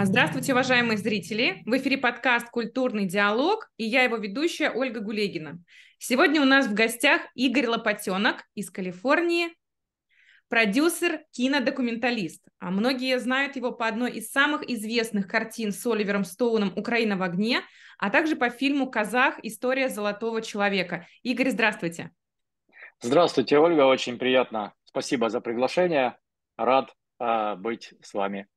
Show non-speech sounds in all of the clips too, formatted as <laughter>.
А, здравствуйте, уважаемые зрители! В эфире подкаст «Культурный диалог» и я его ведущая Ольга Гулегина. Сегодня у нас в гостях Игорь Лопатенок из Калифорнии, продюсер, кинодокументалист. А многие знают его по одной из самых известных картин с Оливером Стоуном «Украина в огне», а также по фильму «Казах. История золотого человека». Игорь, здравствуйте! Здравствуйте, Ольга, очень приятно. Спасибо за приглашение. Рад э, быть с вами.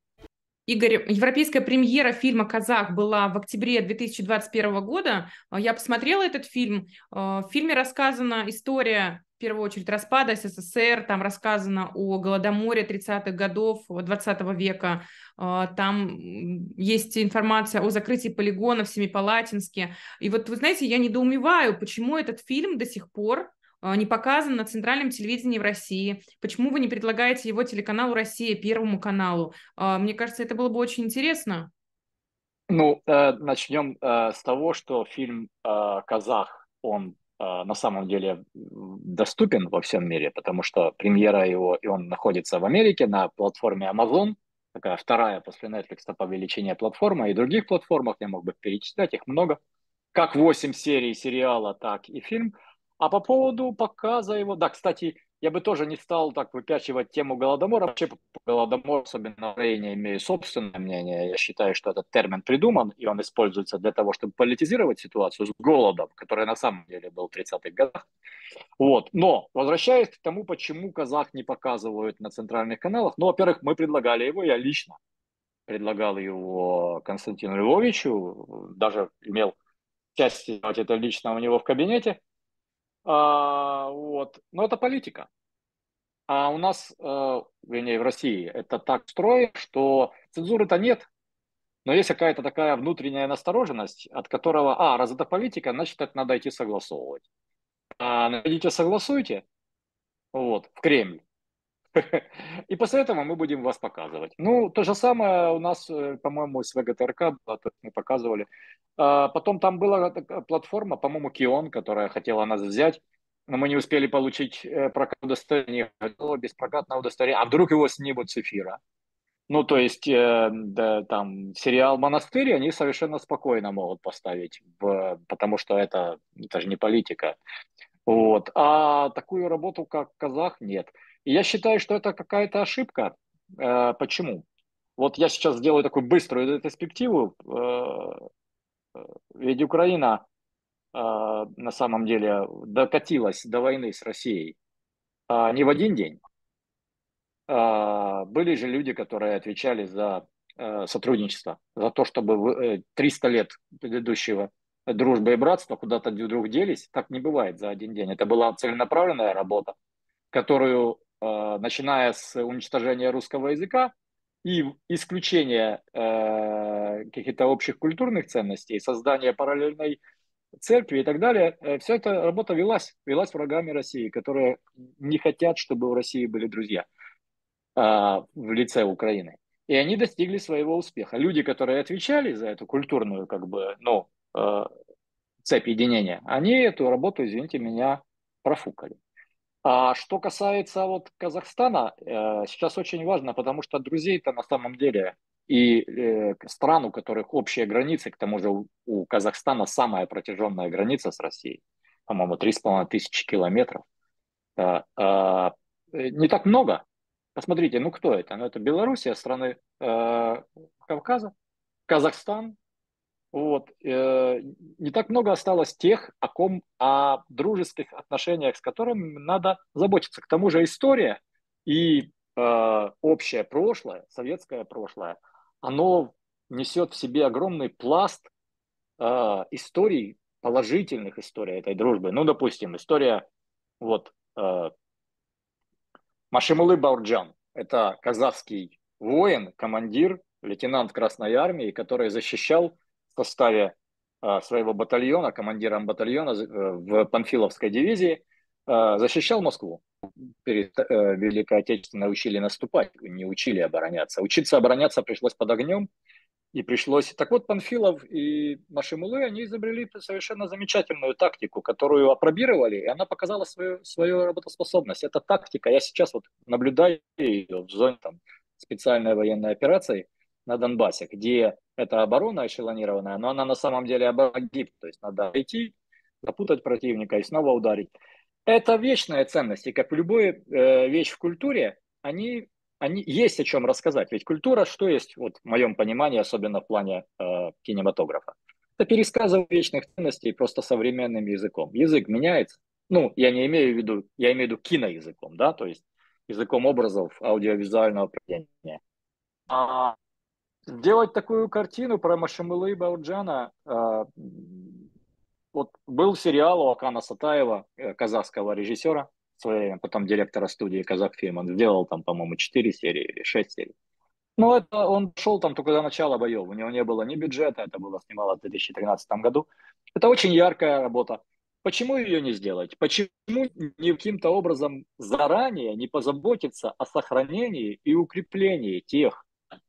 Игорь, европейская премьера фильма «Казах» была в октябре 2021 года. А, я посмотрела этот фильм. А, в фильме рассказана история, в первую очередь, распада СССР. Там рассказано о Голодоморе 30-х годов 20 века. А, там есть информация о закрытии полигона в Семипалатинске. И вот, вы знаете, я недоумеваю, почему этот фильм до сих пор не показан на центральном телевидении в России? Почему вы не предлагаете его телеканалу «Россия», Первому каналу? А, мне кажется, это было бы очень интересно. Ну, э, начнем э, с того, что фильм э, «Казах», он на самом деле доступен во всем мире, потому что премьера его, и он находится в Америке на платформе Amazon, такая вторая после Netflix по величине платформа, и других платформах, я мог бы перечислять, их много, как 8 серий сериала, так и фильм – а по поводу показа его, да, кстати, я бы тоже не стал так выпячивать тему Голодомора. Вообще по Голодомору, особенно в Украине, имею собственное мнение. Я считаю, что этот термин придуман, и он используется для того, чтобы политизировать ситуацию с голодом, который на самом деле был в 30-х годах. Вот. Но, возвращаясь к тому, почему казах не показывают на центральных каналах, ну, во-первых, мы предлагали его, я лично предлагал его Константину Львовичу, даже имел часть сделать это лично у него в кабинете – а, вот. Но это политика. А у нас, э, вернее, в России это так строено, что цензуры-то нет, но есть какая-то такая внутренняя настороженность, от которого, а, раз это политика, значит, это надо идти согласовывать. А, идите согласуйте, вот, в Кремль. <laughs> И после этого мы будем вас показывать. Ну, то же самое у нас, э, по-моему, с ВГТРК было, мы показывали. А потом там была платформа, по-моему, Кион, которая хотела нас взять, но мы не успели получить э, прокат удостоверения, без прокатного удостоверения. А вдруг его снимут с эфира? Ну, то есть, э, да, там, сериал «Монастырь» они совершенно спокойно могут поставить, в, потому что это, это же не политика. Вот. А такую работу, как «Казах», нет. И я считаю, что это какая-то ошибка. Э, почему? Вот я сейчас сделаю такую быструю ретроспективу. Э, э, ведь Украина на самом деле докатилась до войны с Россией не в один день. Были же люди, которые отвечали за сотрудничество, за то, чтобы 300 лет предыдущего дружбы и братства куда-то вдруг делись. Так не бывает за один день. Это была целенаправленная работа, которую начиная с уничтожения русского языка и исключения э, каких-то общих культурных ценностей, создания параллельной церкви и так далее, э, вся эта работа велась, велась врагами России, которые не хотят, чтобы у России были друзья в лице Украины. И они достигли своего успеха. Люди, которые отвечали за эту культурную, как бы, ну, цепь единения, они эту работу, извините меня, профукали. А что касается вот Казахстана, э, сейчас очень важно, потому что друзей-то на самом деле и э, стран, у которых общие границы, к тому же у, Казахстана самая протяженная граница с Россией, по-моему, 3,5 тысячи километров. А, э, не так много. Посмотрите, ну кто это? Ну это Белоруссия, страны Кавказа, Казахстан, вот. Э, не так много осталось тех, о ком, о дружеских отношениях, с которыми надо заботиться. К тому же история и э, общее прошлое, советское прошлое, оно несет в себе огромный пласт э, историй, положительных историй этой дружбы. Ну, допустим, история вот э, Машимулы Баурджан. Это казахский воин, командир, лейтенант Красной Армии, который защищал составе а, своего батальона, командиром батальона э, в Панфиловской дивизии, а, защищал Москву. Перед э, Великой Отечественной учили наступать, не учили обороняться. Учиться обороняться пришлось под огнем, и пришлось... Так вот, Панфилов и Машимулы, они изобрели совершенно замечательную тактику, которую опробировали, и она показала свою, свою работоспособность. Эта тактика, я сейчас вот наблюдаю ее в зоне там, специальной военной операции – на Донбассе, где эта оборона эшелонированная, но она на самом деле обогиб, то есть надо идти, запутать противника и снова ударить. Это вечная ценность, и как в любой э, вещь в культуре, они, они есть о чем рассказать. Ведь культура, что есть, вот в моем понимании, особенно в плане э, кинематографа, это пересказывание вечных ценностей просто современным языком. Язык меняется. Ну, я не имею в виду, я имею в виду киноязыком, да, то есть языком образов аудиовизуального произведения. А делать такую картину про Машамылы и Бауджана, э, вот был сериал у Акана Сатаева, э, казахского режиссера, в свое время, потом директора студии Казахфильм, он сделал там, по-моему, 4 серии или 6 серий. Ну, это он шел там только до начала боев, у него не было ни бюджета, это было снимало в 2013 году. Это очень яркая работа. Почему ее не сделать? Почему не каким-то образом заранее не позаботиться о сохранении и укреплении тех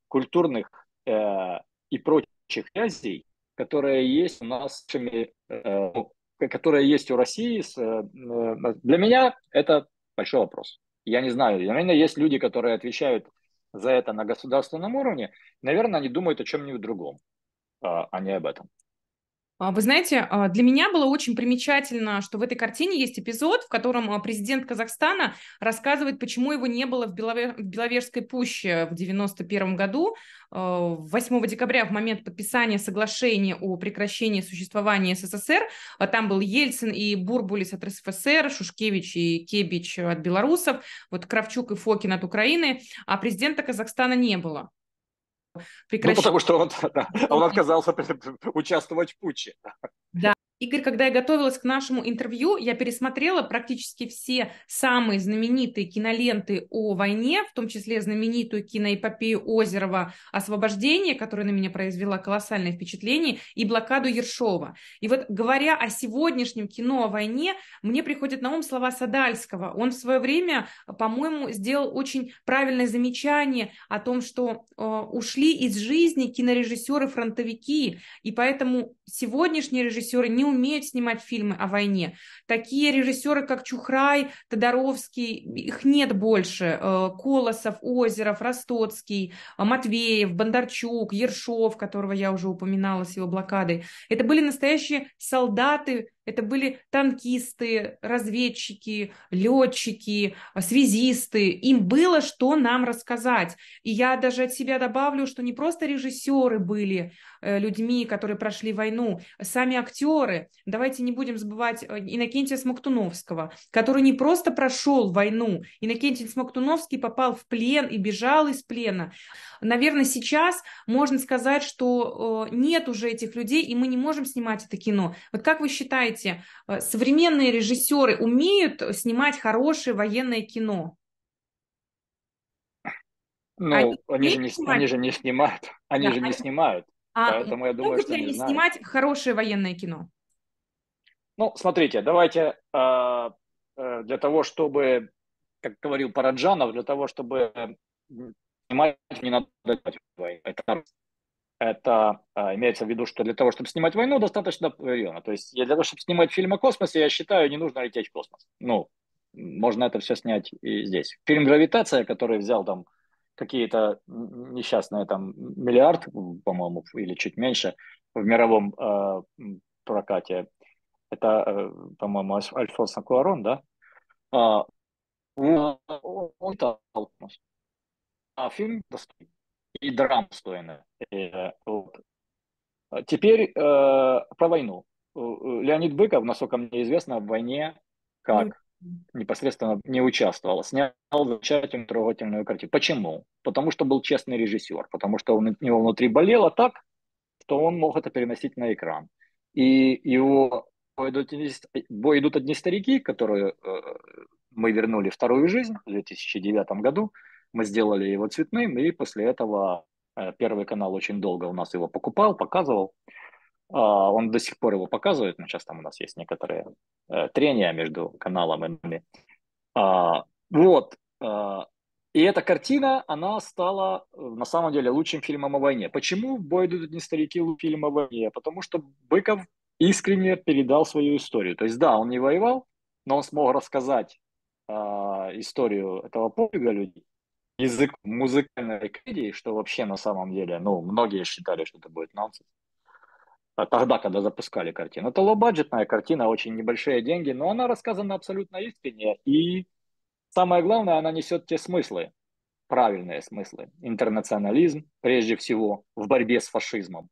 культурных э, и прочих связей, которые есть у нас, э, которые есть у России. С, э, для меня это большой вопрос. Я не знаю, наверное, есть люди, которые отвечают за это на государственном уровне. Наверное, они думают о чем-нибудь другом, а, а не об этом. А, вы знаете, а, для меня было очень примечательно, что в этой картине есть эпизод, в котором а, президент Казахстана рассказывает, почему его не было в, Белове... в Беловежской пуще в 91 году. 8 декабря, в момент подписания соглашения о прекращении существования СССР, там был Ельцин и Бурбулис от РСФСР, Шушкевич и Кебич от белорусов, вот Кравчук и Фокин от Украины, а президента Казахстана не было. Прекращ... Ну, потому что он, <laughs> да, он отказался <laughs> участвовать в путче. Да, Игорь, когда я готовилась к нашему интервью, я пересмотрела практически все самые знаменитые киноленты о войне, в том числе знаменитую киноэпопею Озерова «Освобождение», которая на меня произвела колоссальное впечатление, и «Блокаду Ершова». И вот говоря о сегодняшнем кино о войне, мне приходят на ум слова Садальского. Он в свое время, по-моему, сделал очень правильное замечание о том, что э, ушли из жизни кинорежиссеры-фронтовики, и поэтому сегодняшние режиссеры не умеют снимать фильмы о войне. Такие режиссеры, как Чухрай, Тодоровский, их нет больше. Э, Колосов, Озеров, Ростоцкий, Матвеев, Бондарчук, Ершов, которого я уже упоминала с его блокадой. Это были настоящие солдаты это были танкисты, разведчики, летчики, связисты. Им было что нам рассказать. И я даже от себя добавлю, что не просто режиссеры были э, людьми, которые прошли войну, сами актеры. Давайте не будем забывать э, Иннокентия Смоктуновского, который не просто прошел войну. Иннокентий Смоктуновский попал в плен и бежал из плена. Наверное, сейчас можно сказать, что э, нет уже этих людей, и мы не можем снимать это кино. Вот как вы считаете, э, современные режиссеры умеют снимать хорошее военное кино? Ну, они, они, же, не, они же не снимают. <laughs> Они да, же не они... снимают. А поэтому я думаю, что ли они снимать хорошее военное кино? Ну, смотрите, давайте э, э, для того, чтобы, как говорил Параджанов, для того, чтобы снимать не надо войну. Это, это а, имеется в виду, что для того, чтобы снимать войну, достаточно района. То есть для того, чтобы снимать фильм о космосе, я считаю, не нужно лететь в космос. Ну, можно это все снять и здесь. Фильм «Гравитация», который взял там какие-то несчастные там миллиард, по-моему, или чуть меньше в мировом э, прокате. Это, э, по-моему, Альфонсо Куарон, да? А, он, он, он, а фильм достойный и драм достойный. Э, вот. А теперь э, про войну. Э, Леонид Быков, насколько мне известно, в войне как непосредственно не участвовал, снял замечательную трогательную картину. Почему? Потому что был честный режиссер, потому что у него внутри болело так, что он мог это переносить на экран. И его «Бой идут, бой идут одни старики», которые э, мы вернули вторую жизнь в 2009 году, мы сделали его цветным, и после этого э, Первый канал очень долго у нас его покупал, показывал. А, он до сих пор его показывает, но сейчас там у нас есть некоторые э, трения между каналом и нами. А, вот. А, и эта картина, она стала э, на самом деле лучшим фильмом о войне. Почему «Бой идут не старики» фильм о войне? Потому что Быков искренне передал свою историю. То есть да, он не воевал, но он смог рассказать историю этого подвига людей язык музыкальной комедии, что вообще на самом деле, ну, многие считали, что это будет нонсенс. А тогда, когда запускали картину. Это лоу-баджетная картина, очень небольшие деньги, но она рассказана абсолютно искренне. И самое главное, она несет те смыслы, правильные смыслы. Интернационализм, прежде всего, в борьбе с фашизмом.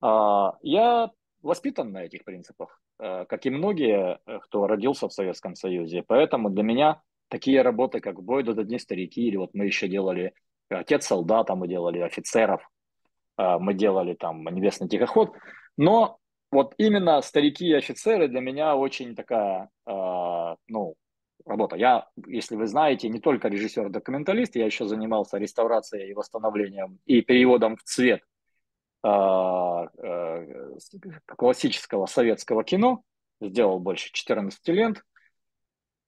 А, я воспитан на этих принципах, э, как и многие, э, кто родился в Советском Союзе. Поэтому для меня такие работы, как «Бой до одни старики», или вот мы еще делали «Отец солдата», мы делали «Офицеров», э, мы делали там «Небесный тихоход». Но вот именно старики и офицеры для меня очень такая, ну, работа. Я, если вы знаете, не только режиссер-документалист, я еще занимался реставрацией и восстановлением и переводом в цвет э, классического советского кино, сделал больше 14 лент.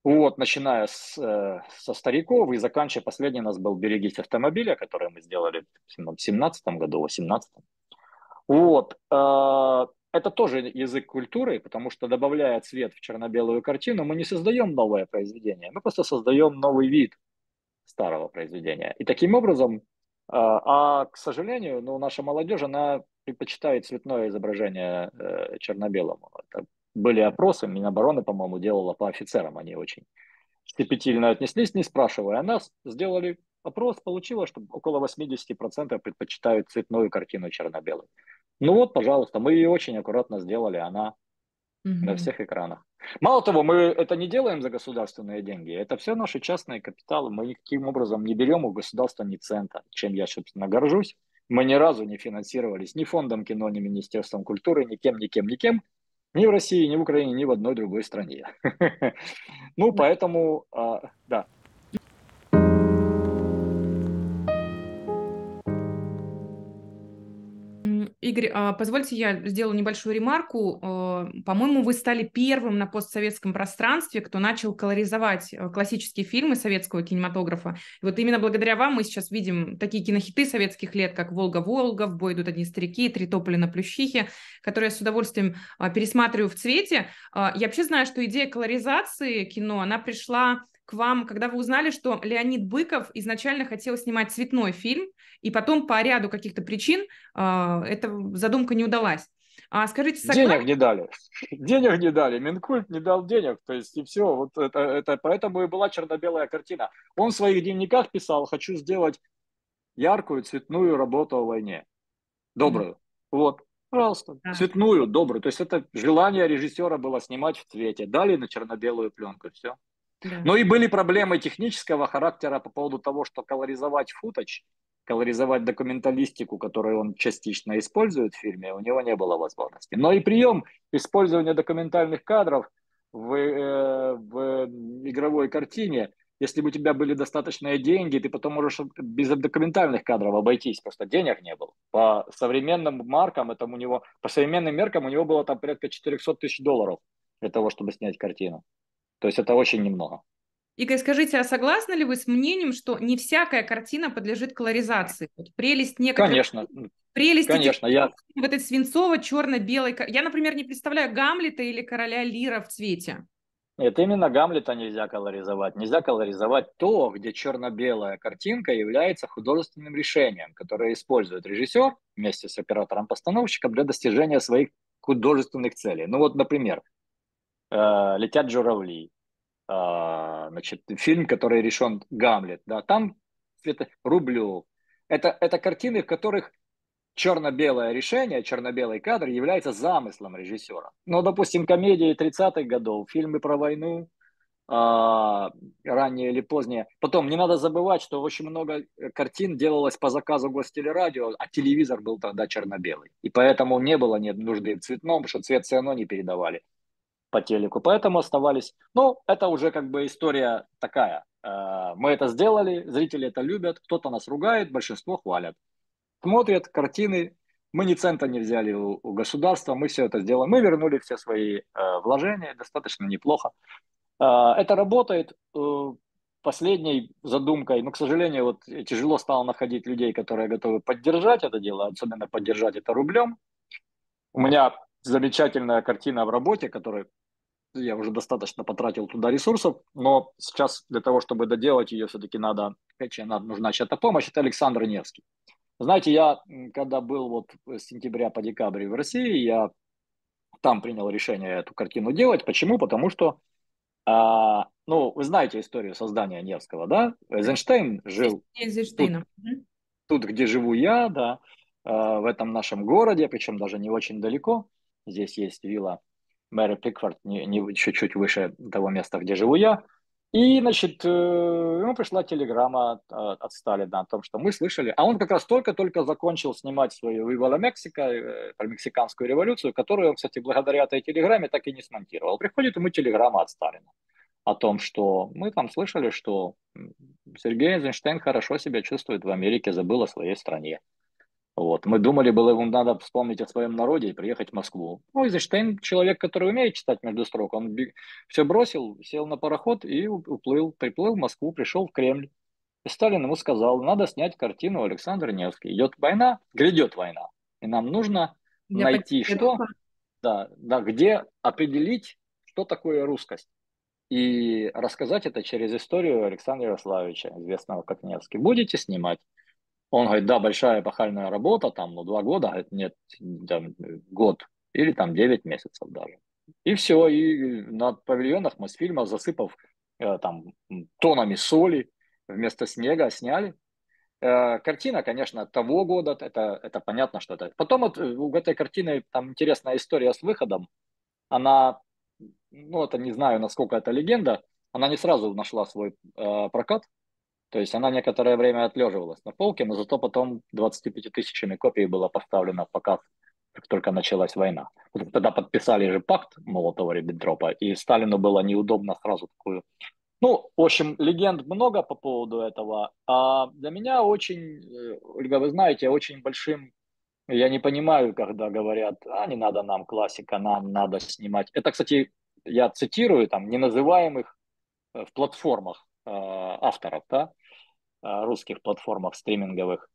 Вот, начиная с, э, со стариков и заканчивая, последний у нас был «Берегись автомобиля», который мы сделали в 17 году, 18 Вот, э, это тоже язык культуры, потому что добавляя цвет в черно-белую картину, мы не создаем новое произведение, мы просто создаем новый вид старого произведения. И таким образом а, а, к сожалению, ну, наша молодежь, она предпочитает цветное изображение э, черно-белому. Это были опросы, Минобороны, по-моему, делала по офицерам, они очень щепетильно отнеслись, не спрашивая. Нас сделали опрос, получилось, что около 80% предпочитают цветную картину черно-белой. Ну вот, пожалуйста, мы ее очень аккуратно сделали, она угу. на всех экранах. Мало того, мы это не делаем за государственные деньги, это все наши частные капиталы, мы никаким образом не берем у государства ни цента, чем я, собственно, горжусь. Мы ни разу не финансировались ни фондом кино, ни Министерством культуры, ни кем, ни кем, ни кем, ни в России, ни в Украине, ни в одной другой стране. <laughs> Ну, поэтому, а, да. Игорь, а, позвольте я сделаю небольшую ремарку. А, по-моему, вы стали первым на постсоветском пространстве, кто начал колоризовать а, классические фильмы советского кинематографа. И вот именно благодаря вам мы сейчас видим такие кинохиты советских лет, как «Волга-Волга», «В бой идут одни старики», «Три тополя на плющихе», которые я с удовольствием пересматриваю в цвете. Я вообще знаю, что идея колоризации кино, она пришла к вам, когда вы узнали, что Леонид Быков изначально хотел снимать цветной фильм, и потом по ряду каких-то причин э, эта задумка не удалась. А скажите, согласны... Денег не дали. <laughs> Денег не дали. Минкульт не дал денег. То есть и все. Вот это, это поэтому и была черно-белая картина. Он в своих дневниках писал, хочу сделать яркую цветную работу о войне. Добрую. Mm. Вот. Пожалуйста. Да. Цветную, добрую. То есть это желание режиссера было снимать в цвете. Дали на черно-белую пленку. Все. Но и были проблемы технического характера по поводу того, что колоризовать футач, колоризовать документалистику, которую он частично использует в фильме, у него не было возможности. Но и прием использования документальных кадров в, э, в игровой картине, если бы у тебя были достаточные деньги, ты потом можешь без документальных кадров обойтись, просто денег не было. По современным маркам, это у него, по современным меркам у него было там порядка 400 тысяч долларов для того, чтобы снять картину. То есть это очень немного. Игорь, скажите, а согласны ли вы с мнением, что не всякая картина подлежит колоризации? Вот прелесть некоторых... Конечно. Прелесть Конечно, я... вот этой свинцово-черно-белой... Я, например, не представляю Гамлета или Короля Лира в цвете. Нет, именно Гамлета нельзя колоризовать. Нельзя колоризовать то, где черно-белая картинка является художественным решением, которое использует режиссер вместе с оператором-постановщиком для достижения своих художественных целей. Ну вот, например, «Летят журавли», э, значит, фильм, который решен Гамлет, да, там это Рублев. Это, это картины, в которых черно-белое решение, черно-белый кадр является замыслом режиссера. Но, допустим, комедии 30-х годов, фильмы про войну, а, ранее или позднее. Потом, не надо забывать, что очень много картин делалось по заказу гостелерадио, а телевизор был тогда черно-белый. И поэтому не было нет нужды в цветном, потому что цвет все равно не передавали по телеку, поэтому оставались. Ну, это уже как бы история такая. Э, мы это сделали, зрители это любят, кто-то нас ругает, большинство хвалят. Смотрят картины, мы ни цента не взяли у, у государства, мы все это сделали. Мы вернули все свои э, вложения достаточно неплохо. Э, это работает. Э, последней задумкой, но, к сожалению, вот тяжело стало находить людей, которые готовы поддержать это дело, особенно поддержать это рублем. У меня замечательная картина в работе, которую я уже достаточно потратил туда ресурсов, но сейчас для того, чтобы доделать ее, все-таки надо, надо нужна чья-то помощь, это Александр Невский. Знаете, я когда был вот с сентября по декабрь в России, я там принял решение эту картину делать. Почему? Потому что, а, ну, вы знаете историю создания Невского, да? Эйзенштейн жил тут, тут, где живу я, да, а, в этом нашем городе, причем даже не очень далеко. Здесь есть вилла Мэри Пикфорд, не, не чуть-чуть выше того места, где живу я. И, значит, э, ему пришла телеграмма от Сталина о том, что мы слышали, а он как раз только-только закончил снимать свою «Вивала Мексика», э, про мексиканскую революцию, которую кстати, благодаря этой телеграмме так и не смонтировал. Приходит ему телеграмма от Сталина о том, что мы там слышали, что Сергей Эйзенштейн хорошо себя чувствует в Америке, забыл о своей стране. Вот. Мы думали, было ему надо вспомнить о своем народе и приехать в Москву. Ну, Эйзенштейн человек, который умеет читать между строк. Он все бросил, сел на пароход и уплыл, приплыл в Москву, пришел в Кремль. И Сталин ему сказал, надо снять картину Александр Невский. Идет война, грядет война. И нам нужно Я найти что, да, да, где определить, что такое русскость. И рассказать это через историю Александра Ярославовича, известного как Невский. Будете снимать? Он говорит, да, большая эпохальная работа, там, ну, два года, говорит, нет, там, год или там девять месяцев даже. И все, и на павильонах Мосфильма, засыпав э, там тонами соли, вместо снега сняли. Э, картина, конечно, того года, это, это понятно, что это. Потом вот, э, у этой картины там интересная история с выходом. Она, ну, это не знаю, насколько это легенда, она не сразу нашла свой э, прокат, то есть она некоторое время отлеживалась на полке, но зато потом 25 тысячами копий было поставлено в показ, как только началась война. Тогда подписали же пакт Молотова-Риббентропа, и Сталину было неудобно сразу такую... Ну, в общем, легенд много по поводу этого. А для меня очень, э, Ольга, вы знаете, очень большим я не понимаю, когда говорят, а не надо нам классика, нам надо снимать. Это, кстати, я цитирую там неназываемых э, в платформах авторов, да, Э, русских платформах стриминговых.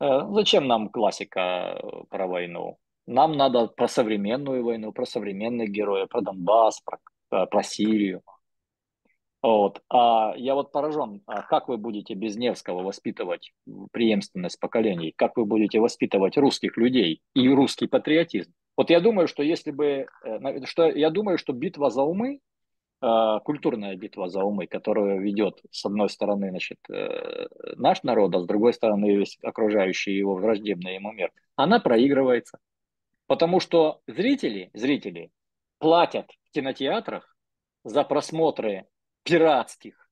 Э, зачем нам классика э, про войну? Нам надо про современную войну, про современных героев, про Донбасс, про, про Сирию. Вот. А я вот поражен, а как вы будете без Невского воспитывать преемственность поколений? Как вы будете воспитывать русских людей и русский патриотизм? Вот я думаю, что если бы, что я думаю, что битва за умы Э, культурная битва за умы, которую ведет с одной стороны значит, э, наш народ, а с другой стороны весь окружающий его враждебный ему мир, она проигрывается. Потому что зрители, зрители платят в кинотеатрах за просмотры пиратских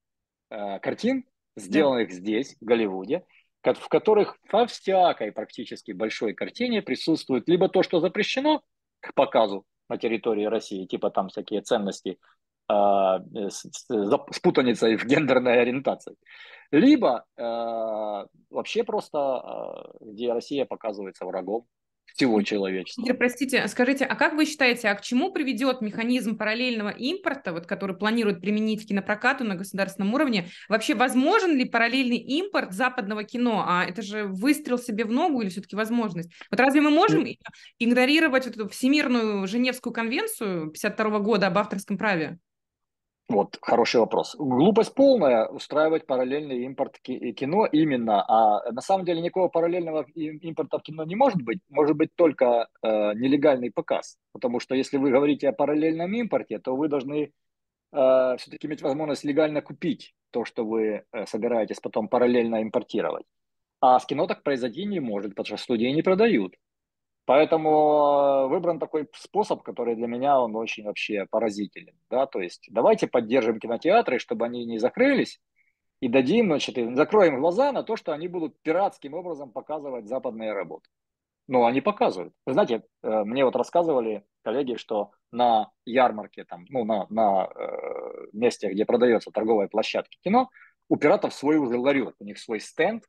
э, картин, сделанных да. здесь, в Голливуде, в которых во всякой практически большой картине присутствует либо то, что запрещено к показу на территории России, типа там всякие ценности а, с, с, с путаницей в гендерной ориентации. Либо э, вообще просто, э, где Россия показывается врагом всего человечества. Игорь, простите, скажите, а как вы считаете, а к чему приведет механизм параллельного импорта, вот, который планирует применить кинопрокату на государственном уровне? Вообще, возможен ли параллельный импорт западного кино? А это же выстрел себе в ногу или все-таки возможность? Вот разве мы можем игнорировать вот эту Всемирную Женевскую конвенцию 52 года об авторском праве? Вот, хороший вопрос. Глупость полная устраивать параллельный импорт кино именно, а на самом деле никакого параллельного импорта в кино не может быть, может быть только э, нелегальный показ. Потому что если вы говорите о параллельном импорте, то вы должны э, все-таки иметь возможность легально купить то, что вы э, собираетесь потом параллельно импортировать. А с кино так произойти не может, потому что студии не продают. Поэтому э, выбран такой способ, который для меня он очень вообще поразителен. Да? То есть давайте поддержим кинотеатры, чтобы они не закрылись, и дадим, значит, закроем глаза на то, что они будут пиратским образом показывать западные работы. Ну, они показывают. Вы знаете, э, мне вот рассказывали коллеги, что на ярмарке, там, ну, на, на э, месте, где продается торговая площадка кино, у пиратов свой уже ларек, у них свой стенд,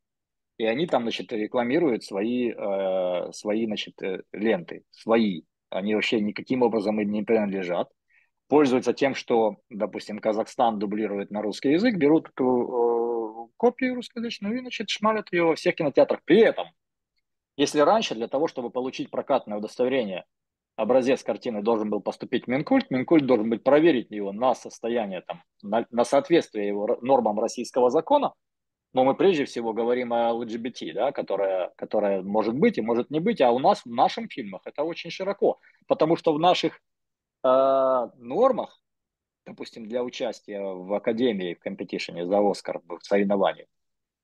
и они там, значит, рекламируют свои, э, свои значит, э, ленты, свои. Они вообще никаким образом им не принадлежат. Пользуются тем, что, допустим, Казахстан дублирует на русский язык, берут эту э, копию русскоязычную и, значит, шмалят ее во всех кинотеатрах. При этом, если раньше для того, чтобы получить прокатное удостоверение, образец картины должен был поступить в Минкульт, Минкульт должен быть проверить его на состояние, там, на, на соответствие его нормам российского закона, но мы прежде всего говорим о ЛГБТ, да, которая, которая может быть и может не быть, а у нас в наших фильмах это очень широко, потому что в наших э, нормах, допустим, для участия в Академии в компетишене за Оскар в соревновании,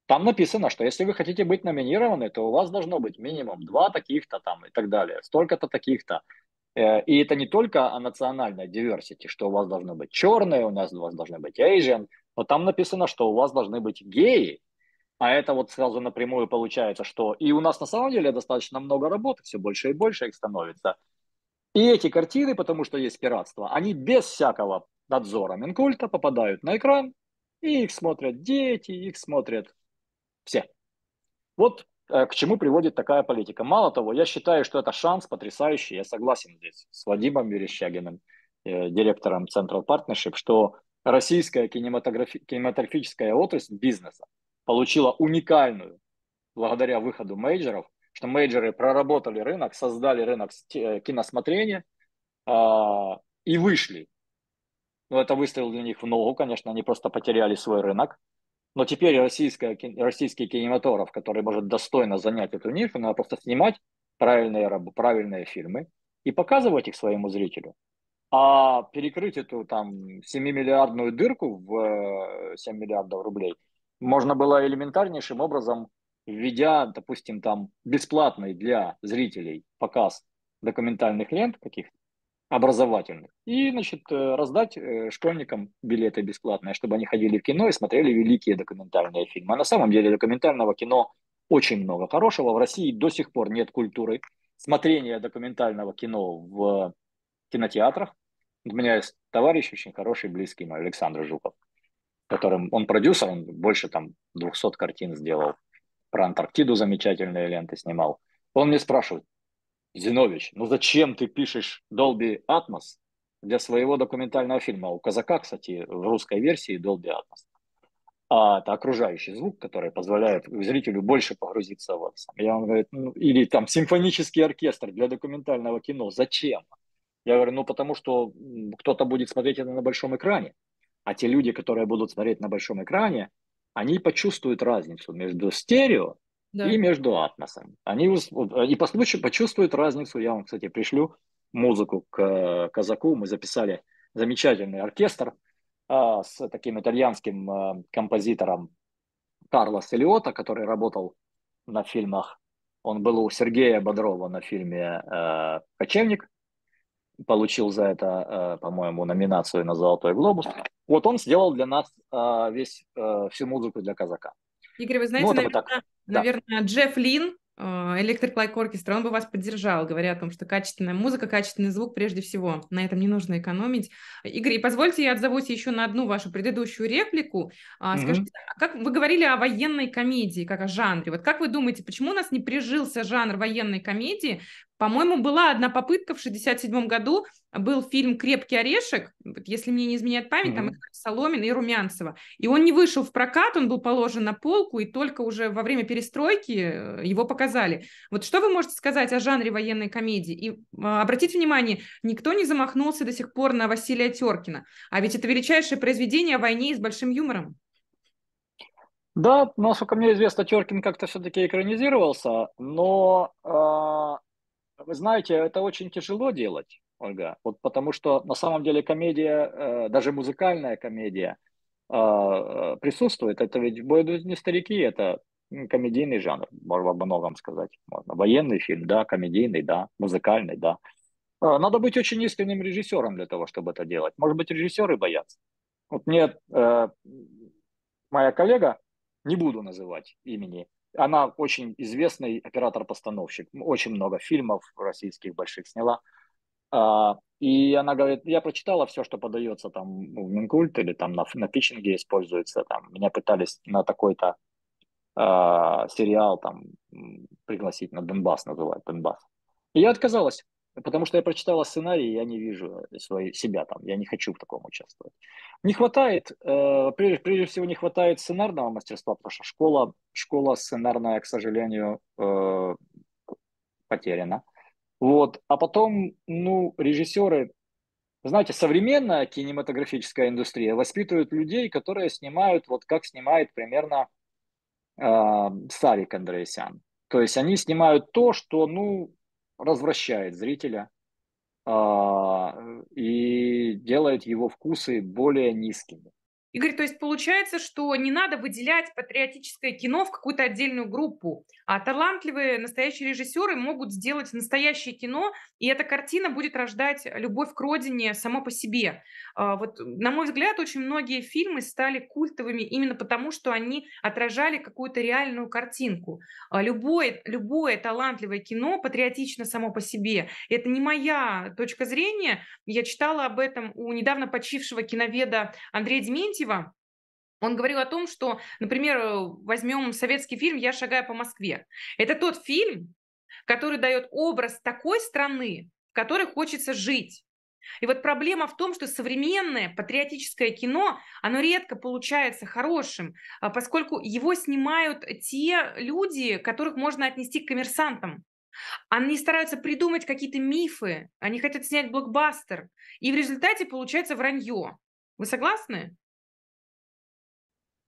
там написано, что если вы хотите быть номинированы, то у вас должно быть минимум два таких-то там и так далее, столько-то таких-то. Э, и это не только о национальной диверсити, что у вас должно быть черные, у нас у вас должны быть Asian, но там написано, что у вас должны быть геи, а это вот сразу напрямую получается, что и у нас на самом деле достаточно много работы, все больше и больше их становится. И эти картины, потому что есть пиратство, они без всякого надзора Минкульта попадают на экран, и их смотрят дети, их смотрят все. Вот э, к чему приводит такая политика. Мало того, я считаю, что это шанс потрясающий, я согласен здесь с Вадимом Верещагиным, э, директором Central Partnership, что российская кинематографи- кинематографическая отрасль бизнеса получила уникальную, благодаря выходу мейджеров, что мейджеры проработали рынок, создали рынок киносмотрения э, и вышли. Но это выстрел для них в ногу, конечно, они просто потеряли свой рынок. Но теперь российская, российский кинематограф, который может достойно занять эту нишу, надо просто снимать правильные, правильные фильмы и показывать их своему зрителю. А перекрыть эту там 7-миллиардную дырку в 7 э, миллиардов рублей можно было элементарнейшим образом, введя, допустим, там бесплатный для зрителей показ документальных лент каких-то, образовательных, и, значит, э, раздать э, школьникам билеты бесплатные, чтобы они ходили в кино и смотрели великие документальные фильмы. А на самом деле документального кино очень много хорошего. В России до сих пор нет культуры смотрения документального кино в кинотеатрах. У меня есть товарищ очень хороший, близкий мой, Александр Жуков, которым он продюсер, он больше там 200 картин сделал. Про Антарктиду замечательные ленты снимал. Он мне спрашивает, Зинович, ну зачем ты пишешь Dolby Atmos для своего документального фильма? У Казака, кстати, в русской версии Dolby Atmos. А это окружающий звук, который позволяет зрителю больше погрузиться в это. Я вам говорю, ну, или там симфонический оркестр для документального кино. Зачем? Я говорю, ну потому что кто-то будет смотреть это на большом экране. А те люди, которые будут смотреть на большом экране, они почувствуют разницу между стерео да. и между атмосом. Они и по случаю почувствуют разницу. Я вам, кстати, пришлю музыку к казаку. Мы записали замечательный оркестр а, с таким итальянским а, композитором Карло Селиота, который работал на фильмах. Он был у Сергея Бодрова на фильме э, «Кочевник». Получил за это, э, по-моему, номинацию на «Золотой глобус». Вот он сделал для нас э, весь, э, всю музыку для казака. Игорь, вы знаете, ну, наверное, так. наверное, да. Джефф Лин, Electric Light Orchestra, он бы вас поддержал, говоря о том, что качественная музыка, качественный звук прежде всего. На этом не нужно экономить. Игорь, позвольте я отзовусь еще на одну вашу предыдущую реплику. Mm-hmm. Скажите, а как вы говорили о военной комедии, как о жанре. Вот как вы думаете, почему у нас не прижился жанр военной комедии по-моему, была одна попытка в 67 году, был фильм «Крепкий орешек», если мне не изменяет память, mm-hmm. там Соломин и Румянцева. И он не вышел в прокат, он был положен на полку, и только уже во время перестройки э, его показали. Вот что вы можете сказать о жанре военной комедии? И а, обратите внимание, никто не замахнулся до сих пор на Василия Теркина, а ведь это величайшее произведение о войне и с большим юмором. Да, насколько мне известно, Теркин как-то все-таки экранизировался, но э, вы знаете, это очень тяжело делать, Ольга, вот потому что на самом деле комедия, э, даже музыкальная комедия э, э, присутствует. Это ведь будут не старики, это комедийный жанр, можно во многом сказать. Можно. Военный фильм, да, комедийный, да, музыкальный, да. Надо быть очень искренним режиссером для того, чтобы это делать. Может быть, режиссеры боятся. Вот мне э, моя коллега, не буду называть имени, она очень известный оператор-постановщик, очень много фильмов российских больших сняла. А, и она говорит, я прочитала все, что подается там в Минкульт или там на, на питчинге используется. Там, меня пытались на такой-то э, сериал там пригласить на Донбасс, называют Донбасс. И я отказалась. Потому что я прочитала сценарий, и я не вижу свои, себя там, я не хочу в таком участвовать. Не хватает, э, прежде, прежде всего не хватает сценарного мастерства, потому что школа, школа сценарная, к сожалению, э, потеряна. Вот. А потом, ну, режиссеры, знаете, современная кинематографическая индустрия воспитывает людей, которые снимают, вот как снимает примерно э, Сарик Андреасян. То есть они снимают то, что, ну, развращает зрителя э, и делает его вкусы более низкими. Игорь, то есть получается, что не надо выделять патриотическое кино в какую-то отдельную группу, а талантливые настоящие режиссеры могут сделать настоящее кино, и эта картина будет рождать любовь к родине само по себе. А, вот, на мой взгляд, очень многие фильмы стали культовыми именно потому, что они отражали какую-то реальную картинку. А, любое, любое талантливое кино патриотично само по себе. Это не моя точка зрения. Я читала об этом у недавно почившего киноведа Андрея Дементьева, Леонтьева, он говорил о том, что, например, возьмем советский фильм «Я шагаю по Москве». Это тот фильм, который дает образ такой страны, в которой хочется жить. И вот проблема в том, что современное патриотическое кино, оно редко получается хорошим, а поскольку его снимают те люди, которых можно отнести к коммерсантам. Они стараются придумать какие-то мифы, они хотят снять блокбастер, и в результате получается вранье. Вы согласны?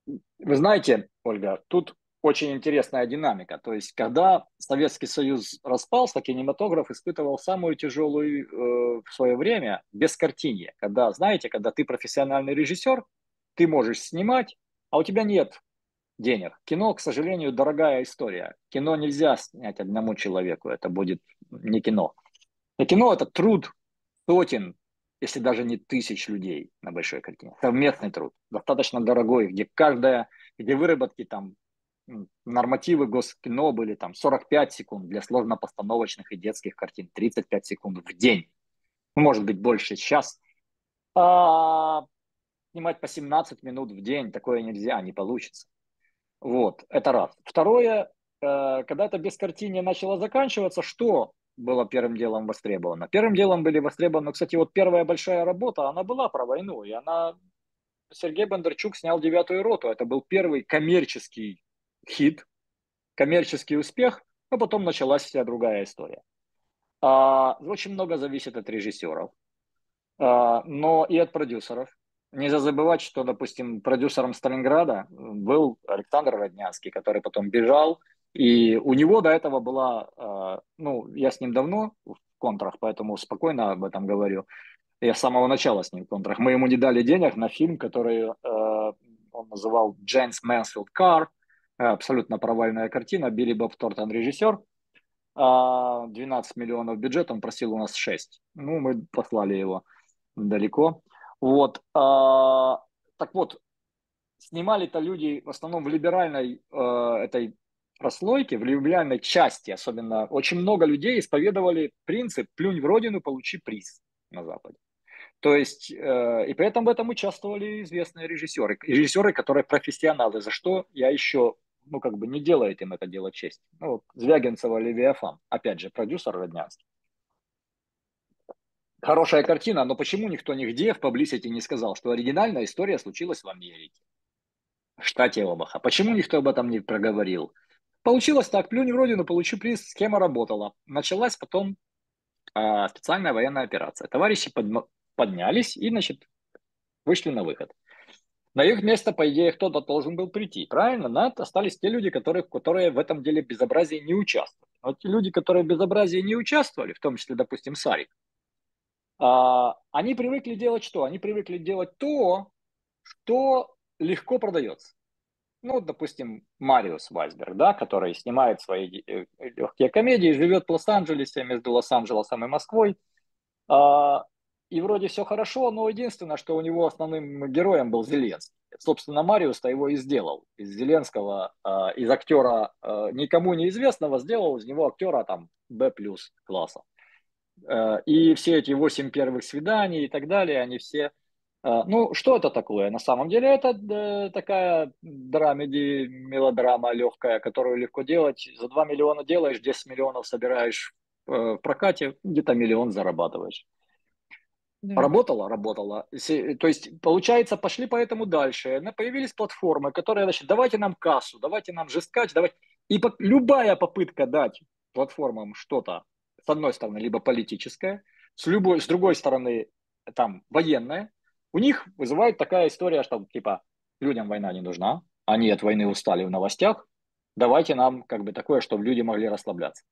Вы знаете, Ольга, тут очень интересная динамика. То есть, когда Советский Союз распался, кинематограф испытывал самую тяжелую э, в свое время бескартинье. Когда, знаете, когда ты профессиональный режиссер, ты можешь снимать, а у тебя нет денег. Кино, к сожалению, дорогая история. Кино нельзя снять одному человеку, это будет не кино. И кино – это труд сотен, если даже не тысяч людей на большой картине. Совместный труд, достаточно дорогой, где каждая, где выработки там, нормативы госкино были там 45 секунд для сложно-постановочных и детских картин, 35 секунд в день. Ну, может быть, больше сейчас. А, снимать по 17 минут в день, такое нельзя, не получится. Вот, это раз. Второе, э, когда это без картины начало заканчиваться, что было первым делом востребовано. Первым делом были востребованы, кстати, вот первая большая работа, она была про войну, и она, Сергей Бондарчук снял «Девятую роту», это был первый коммерческий хит, коммерческий успех, а потом началась вся другая история. А, очень много зависит от режиссеров, а, но и от продюсеров. Нельзя забывать, что, допустим, продюсером Сталинграда был Александр Роднянский, который потом бежал, и у него до этого была, а, ну, я с ним давно в контрах, поэтому спокойно об этом говорю. Я с самого начала с ним в контрах. Мы ему не дали денег на фильм, который а, он называл Jayne Mansfield's Car. Абсолютно провальная картина. Билли Боб Торнтон режиссер. 12 а, миллионов бюджет, он просил у нас 6. Ну, мы послали его далеко. Вот. Так вот, снимали-то люди в основном в либеральной этой прослойке, в влиянной части особенно, очень много людей исповедовали принцип «плюнь в родину, получи приз» на Западе. То есть, э, и при этом в этом участвовали известные режиссеры, режиссеры, которые профессионалы, за что я еще, ну, как бы не делает им это дело честь. Ну, Звягинцева, Левиафан, опять же, продюсер Роднянский. Хорошая картина, но почему никто нигде в паблисити не сказал, что оригинальная история случилась в Америке, в штате Обаха? Почему никто об этом не проговорил? Получилось так, плюнь в родину, получу приз, схема работала. Началась потом э, специальная военная операция. Товарищи под, поднялись и, значит, вышли на выход. На их место, по идее, кто-то должен был прийти, правильно? На остались те люди, которые, которые в этом деле безобразия не участвовали. Вот те люди, которые в безобразии не участвовали, в том числе, допустим, Сарик, э, они привыкли делать что? Они привыкли делать то, что легко продается ну, допустим, Мариус Вайсберг, да, который снимает свои э, легкие комедии, живет в Лос-Анджелесе, между Лос-Анджелесом и Москвой, а, и вроде все хорошо, но единственное, что у него основным героем был Зеленский. Собственно, Мариус-то его и сделал. Из Зеленского, а, из актера а, никому неизвестного, сделал из него актера там B плюс класса. Э, и все эти восемь первых свиданий и так далее, они все ну, что это такое? На самом деле это да, такая драмеди, мелодрама легкая, которую легко делать. За 2 миллиона делаешь, 10 миллионов собираешь э, в прокате, где-то миллион зарабатываешь. Да. Работала, работала. То есть, получается, пошли поэтому дальше. Появились платформы, которые, значит, давайте нам кассу, давайте нам жесткач, давайте. И любая попытка дать платформам что-то с одной стороны, либо политическое, с, любой, с другой стороны, там, военное, у них вызывает такая история, что, типа, людям война не нужна, они от войны устали в новостях, давайте нам как бы такое, чтобы люди могли расслабляться.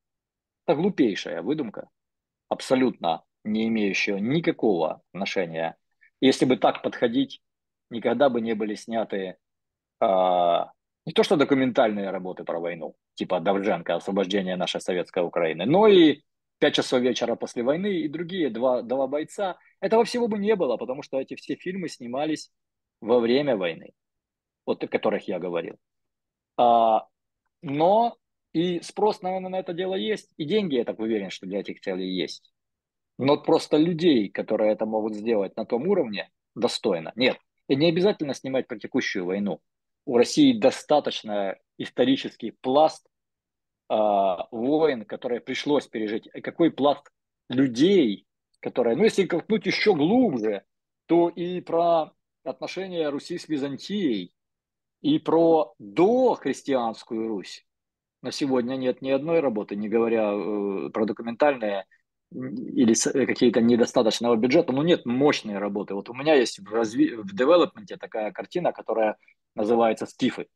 Это глупейшая выдумка, абсолютно не имеющая никакого отношения. Если бы так подходить, никогда бы не были сняты э, не то что документальные работы про войну, типа Давженко, освобождение нашей советской Украины, но и «Пять часов вечера после войны» и другие два, два бойца. Этого всего бы не было, потому что эти все фильмы снимались во время войны, вот о которых я говорил. А, но и спрос, наверное, на это дело есть, и деньги, я так уверен, что для этих целей есть. Но просто людей, которые это могут сделать на том уровне, достойно. Нет, и не обязательно снимать про текущую войну. У России достаточно исторический пласт войн, которые пришлось пережить. И какой пласт людей, которые, ну если копнуть еще глубже, то и про отношения Руси с Византией, и про дохристианскую Русь. На сегодня нет ни одной работы, не говоря э, про документальные или какие-то недостаточного бюджета, но нет мощной работы. Вот у меня есть в, разви... в девелопменте такая картина, которая называется «Скифы».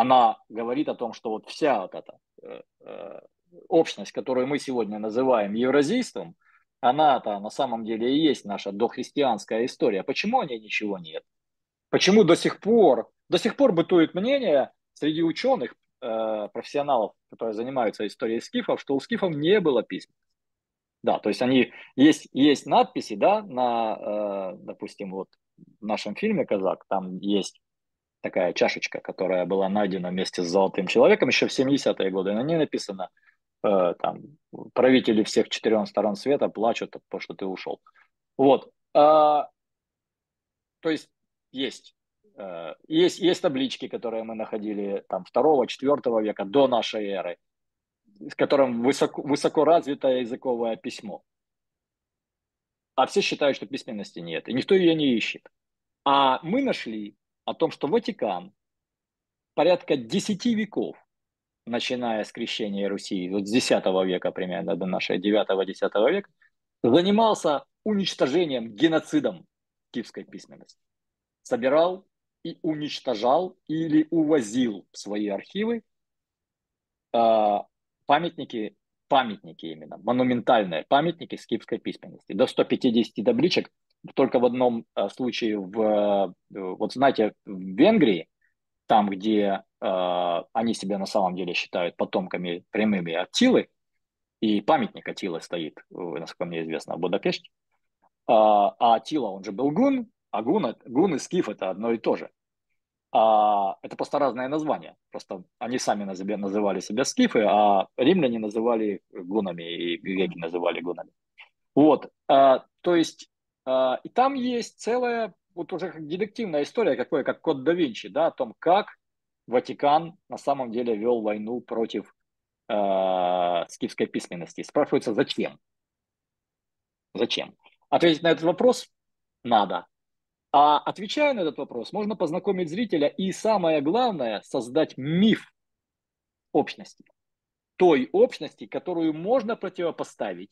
Она говорит о том, что вот вся вот эта э, э, общность, которую мы сегодня называем евразийством, она-то на самом деле и есть наша дохристианская история. Почему о ней ничего нет? Почему до сих пор до сих пор бытует мнение среди ученых, э, профессионалов, которые занимаются историей скифов, что у скифов не было писем. Да, то есть они есть есть надписи, да, на, допустим, вот в нашем фильме "Казак" там есть такая чашечка, которая была найдена вместе с золотым человеком еще в 70-е годы. На ней написано э, там правители всех четырех сторон света плачут, потому что ты ушел. Вот. А, то есть есть Э, есть, есть таблички, которые мы находили там второго, четвертого века до нашей эры, с которым высоко, высоко развитое языковое письмо. А все считают, что письменности нет, и никто ее не ищет. А мы нашли о том, что Ватикан порядка 10 веков, начиная с крещения Руси, вот с 10 века примерно до нашей 9-10 века, занимался уничтожением, геноцидом киевской письменности. Собирал и уничтожал или увозил в свои архивы э, памятники, памятники именно, монументальные памятники скифской письменности. До 150 табличек только в одном э, случае, в, э, вот знаете, в Венгрии, там, где э, они себя на самом деле считают потомками прямыми Аттилы, и памятник Аттилы стоит, насколько мне известно, в Будапеште, а, а Аттила, он же был гун, а гун, гун и скиф это одно и то же. А, это просто разное название. Просто они сами называли себя скифы, а римляне называли гунами, и греки называли гунами. Вот, а, то есть, и там есть целая, вот уже детективная история, какое, как код да Винчи, да, о том, как Ватикан на самом деле вел войну против а, скифской письменности. Спрашивается, зачем? Зачем? Ответить на этот вопрос надо. А отвечая на этот вопрос, можно познакомить зрителя и, самое главное, создать миф общности. Той общности, которую можно противопоставить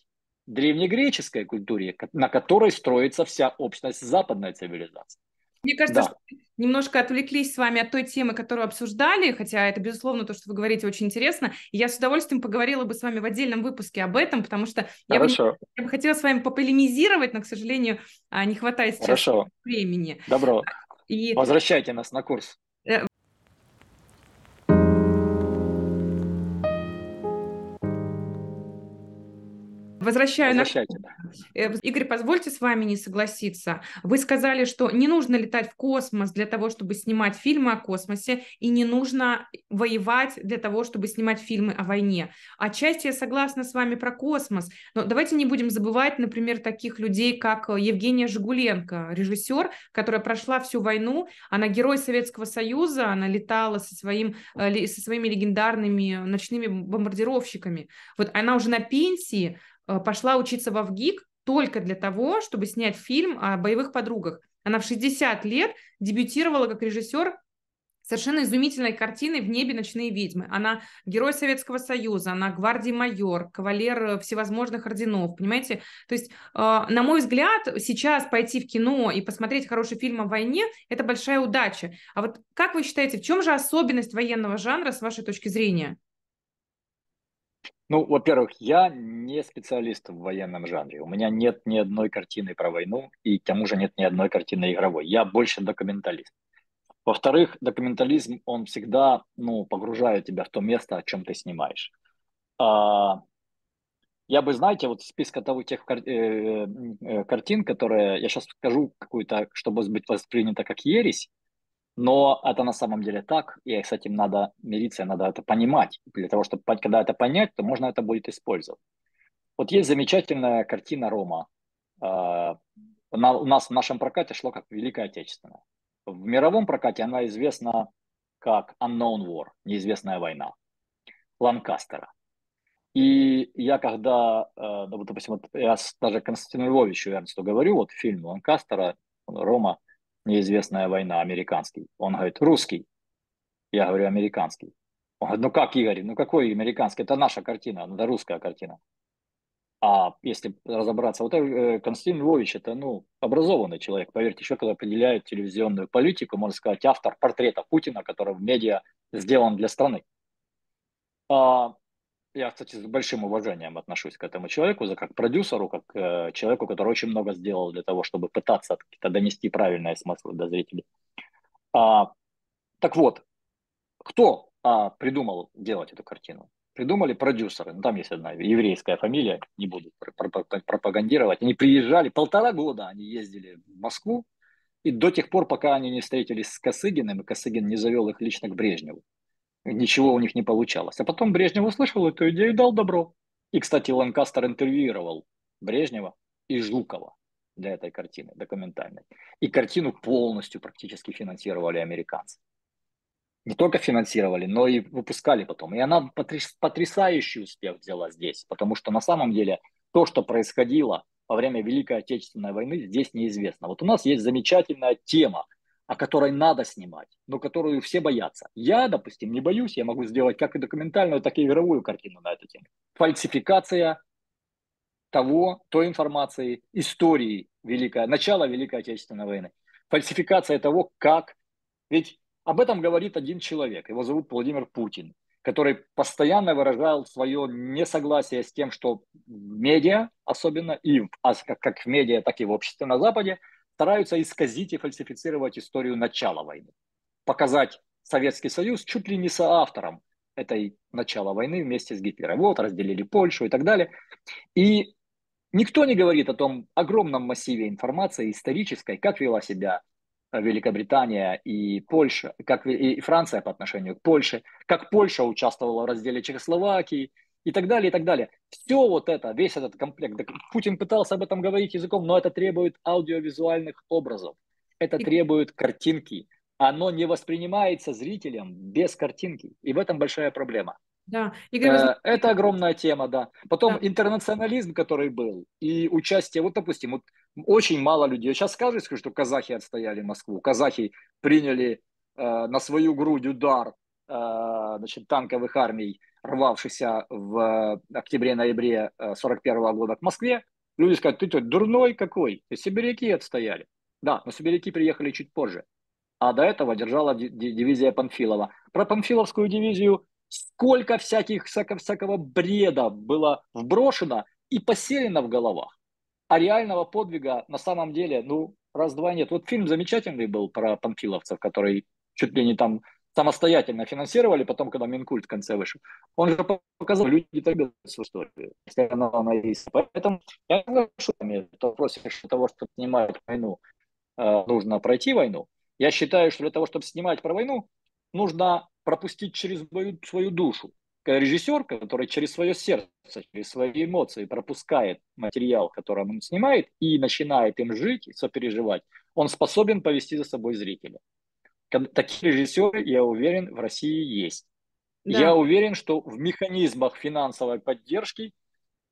древнегреческой культуре, на которой строится вся общность западной цивилизации. Мне кажется, да. что немножко отвлеклись с вами от той темы, которую обсуждали, хотя это, безусловно, то, что вы говорите, очень интересно. я с удовольствием поговорила бы с вами в отдельном выпуске об этом, потому что я бы, я бы хотела с вами пополемизировать, но, к сожалению, а, не хватает сейчас Хорошо. времени. Добро. И... Возвращайте нас на курс. Возвращаю на... Э, Игорь, позвольте с вами не согласиться. Вы сказали, что не нужно летать в космос для того, чтобы снимать фильмы о космосе, и не нужно воевать для того, чтобы снимать фильмы о войне. Отчасти я согласна с вами про космос, но давайте не будем забывать, например, таких людей, как Евгения Жигуленко, режиссер, которая прошла всю войну, она герой Советского Союза, она летала со, своим, э, со своими легендарными ночными бомбардировщиками. Вот она уже на пенсии, Э, пошла учиться в ВГИК только для того, чтобы снять фильм о боевых подругах. Она в 60 лет дебютировала как режиссер совершенно изумительной картиной «В небе ночные ведьмы». Она герой Советского Союза, она гвардии майор, кавалер всевозможных орденов, понимаете? То есть, на мой взгляд, сейчас пойти в кино и посмотреть хороший фильм о войне – это большая удача. А вот как вы считаете, в чем же особенность военного жанра с вашей точки зрения? Ну, во-первых, я не специалист в военном жанре. У меня нет ни одной картины про войну, и к тому же нет ни одной картины игровой. Я больше документалист. Во-вторых, документализм, он всегда ну, погружает тебя в то место, о чем ты снимаешь. А, я бы, знаете, вот списка того тех кар- э, э, картин, которые я сейчас скажу какую-то, чтобы быть воспринято как ересь, но это на самом деле так, и с этим надо мириться, надо это понимать. Для того, чтобы когда это понять, то можно это будет использовать. Вот есть замечательная картина Рома. А, она у нас в нашем прокате шло как Великая Отечественная. В мировом прокате она известна как Unknown War, неизвестная война, Ланкастера. И я когда, э, ну, допустим, вот я даже Константину Львовичу Эрнсту говорю, вот фильм Ланкастера, Рома, неизвестная война, американский. Он говорит, русский. Я говорю, американский. Он говорит, ну как, Игорь, ну какой американский? Это наша картина, это русская картина. А если разобраться, вот э, Константин Львович, это, ну, образованный человек, поверьте, еще когда определяет телевизионную политику, можно сказать, автор портрета Путина, который в медиа сделан для страны. А, я, кстати, с большим уважением отношусь к этому человеку, за как продюсеру, как э, человеку, который очень много сделал для того, чтобы пытаться донести правильные смыслы до зрителей. А, так вот, кто а, придумал делать эту картину? Придумали продюсеры. Ну, там есть одна еврейская фамилия, не буду пропагандировать. Они приезжали, полтора года они ездили в Москву, и до тех пор, пока они не встретились с Косыгиным, и Косыгин не завел их лично к Брежневу ничего у них не получалось. А потом Брежнев услышал эту идею и дал добро. И, кстати, Ланкастер интервьюировал Брежнева и Жукова для этой картины документальной. И картину полностью практически финансировали американцы. Не только финансировали, но и выпускали потом. И она потрясающий успех взяла здесь, потому что на самом деле то, что происходило во время Великой Отечественной войны, здесь неизвестно. Вот у нас есть замечательная тема – о которой надо снимать, но которую все боятся. Я, допустим, не боюсь, я могу сделать как и документальную, так и игровую картину на эту тему. Фальсификация того, той информации, истории Великой, начала Великой Отечественной войны. Фальсификация того, как... Ведь об этом говорит один человек, его зовут Владимир Путин, который постоянно выражал свое несогласие с тем, что медиа, особенно и а как в медиа, так и в обществе на Западе, стараются исказить и фальсифицировать историю начала войны. Показать Советский Союз чуть ли не соавтором этой начала войны вместе с Гитлером. Вот, разделили Польшу и так далее. И никто не говорит о том огромном массиве информации исторической, как вела себя Великобритания и Польша, как и Франция по отношению к Польше, как Польша участвовала в разделе Чехословакии – и так далее, и так далее. Все вот это, весь этот комплект. Путин пытался об этом говорить языком, но это требует аудиовизуальных образов. Это требует картинки. Оно не воспринимается зрителем без картинки. И в этом большая проблема. Да. Игорь, э, это огромная тема, да. Потом да. интернационализм, который был, и участие, вот, допустим, вот очень мало людей. Сейчас скажешь, что казахи отстояли Москву, казахи приняли э, на свою грудь удар э, значит, танковых армий рвавшийся в октябре-ноябре 41 э, года к Москве, люди скажут, ты тут дурной какой, ты сибиряки отстояли. Да, но сибиряки приехали чуть позже. А до этого держала дивизия Панфилова. Про Панфиловскую дивизию сколько всяких, всякого, всякого бреда было вброшено и поселено в головах. А реального подвига на самом деле, ну, раз-два нет. Вот фильм замечательный был про панфиловцев, который чуть ли не там самостоятельно финансировали, потом, когда Минкульт в конце вышел, он же показал, люди так в историю, если она, она есть. Поэтому я соглашусь в вопросе того, чтобы снимать войну, э, нужно пройти войну. Я считаю, что для того, чтобы снимать про войну, нужно пропустить через свою, свою душу. Режиссер, который через свое сердце, через свои эмоции пропускает материал, который он снимает, и начинает им жить, сопереживать, он способен повести за собой зрителя. Такие режиссеры, я уверен, в России есть. Да. Я уверен, что в механизмах финансовой поддержки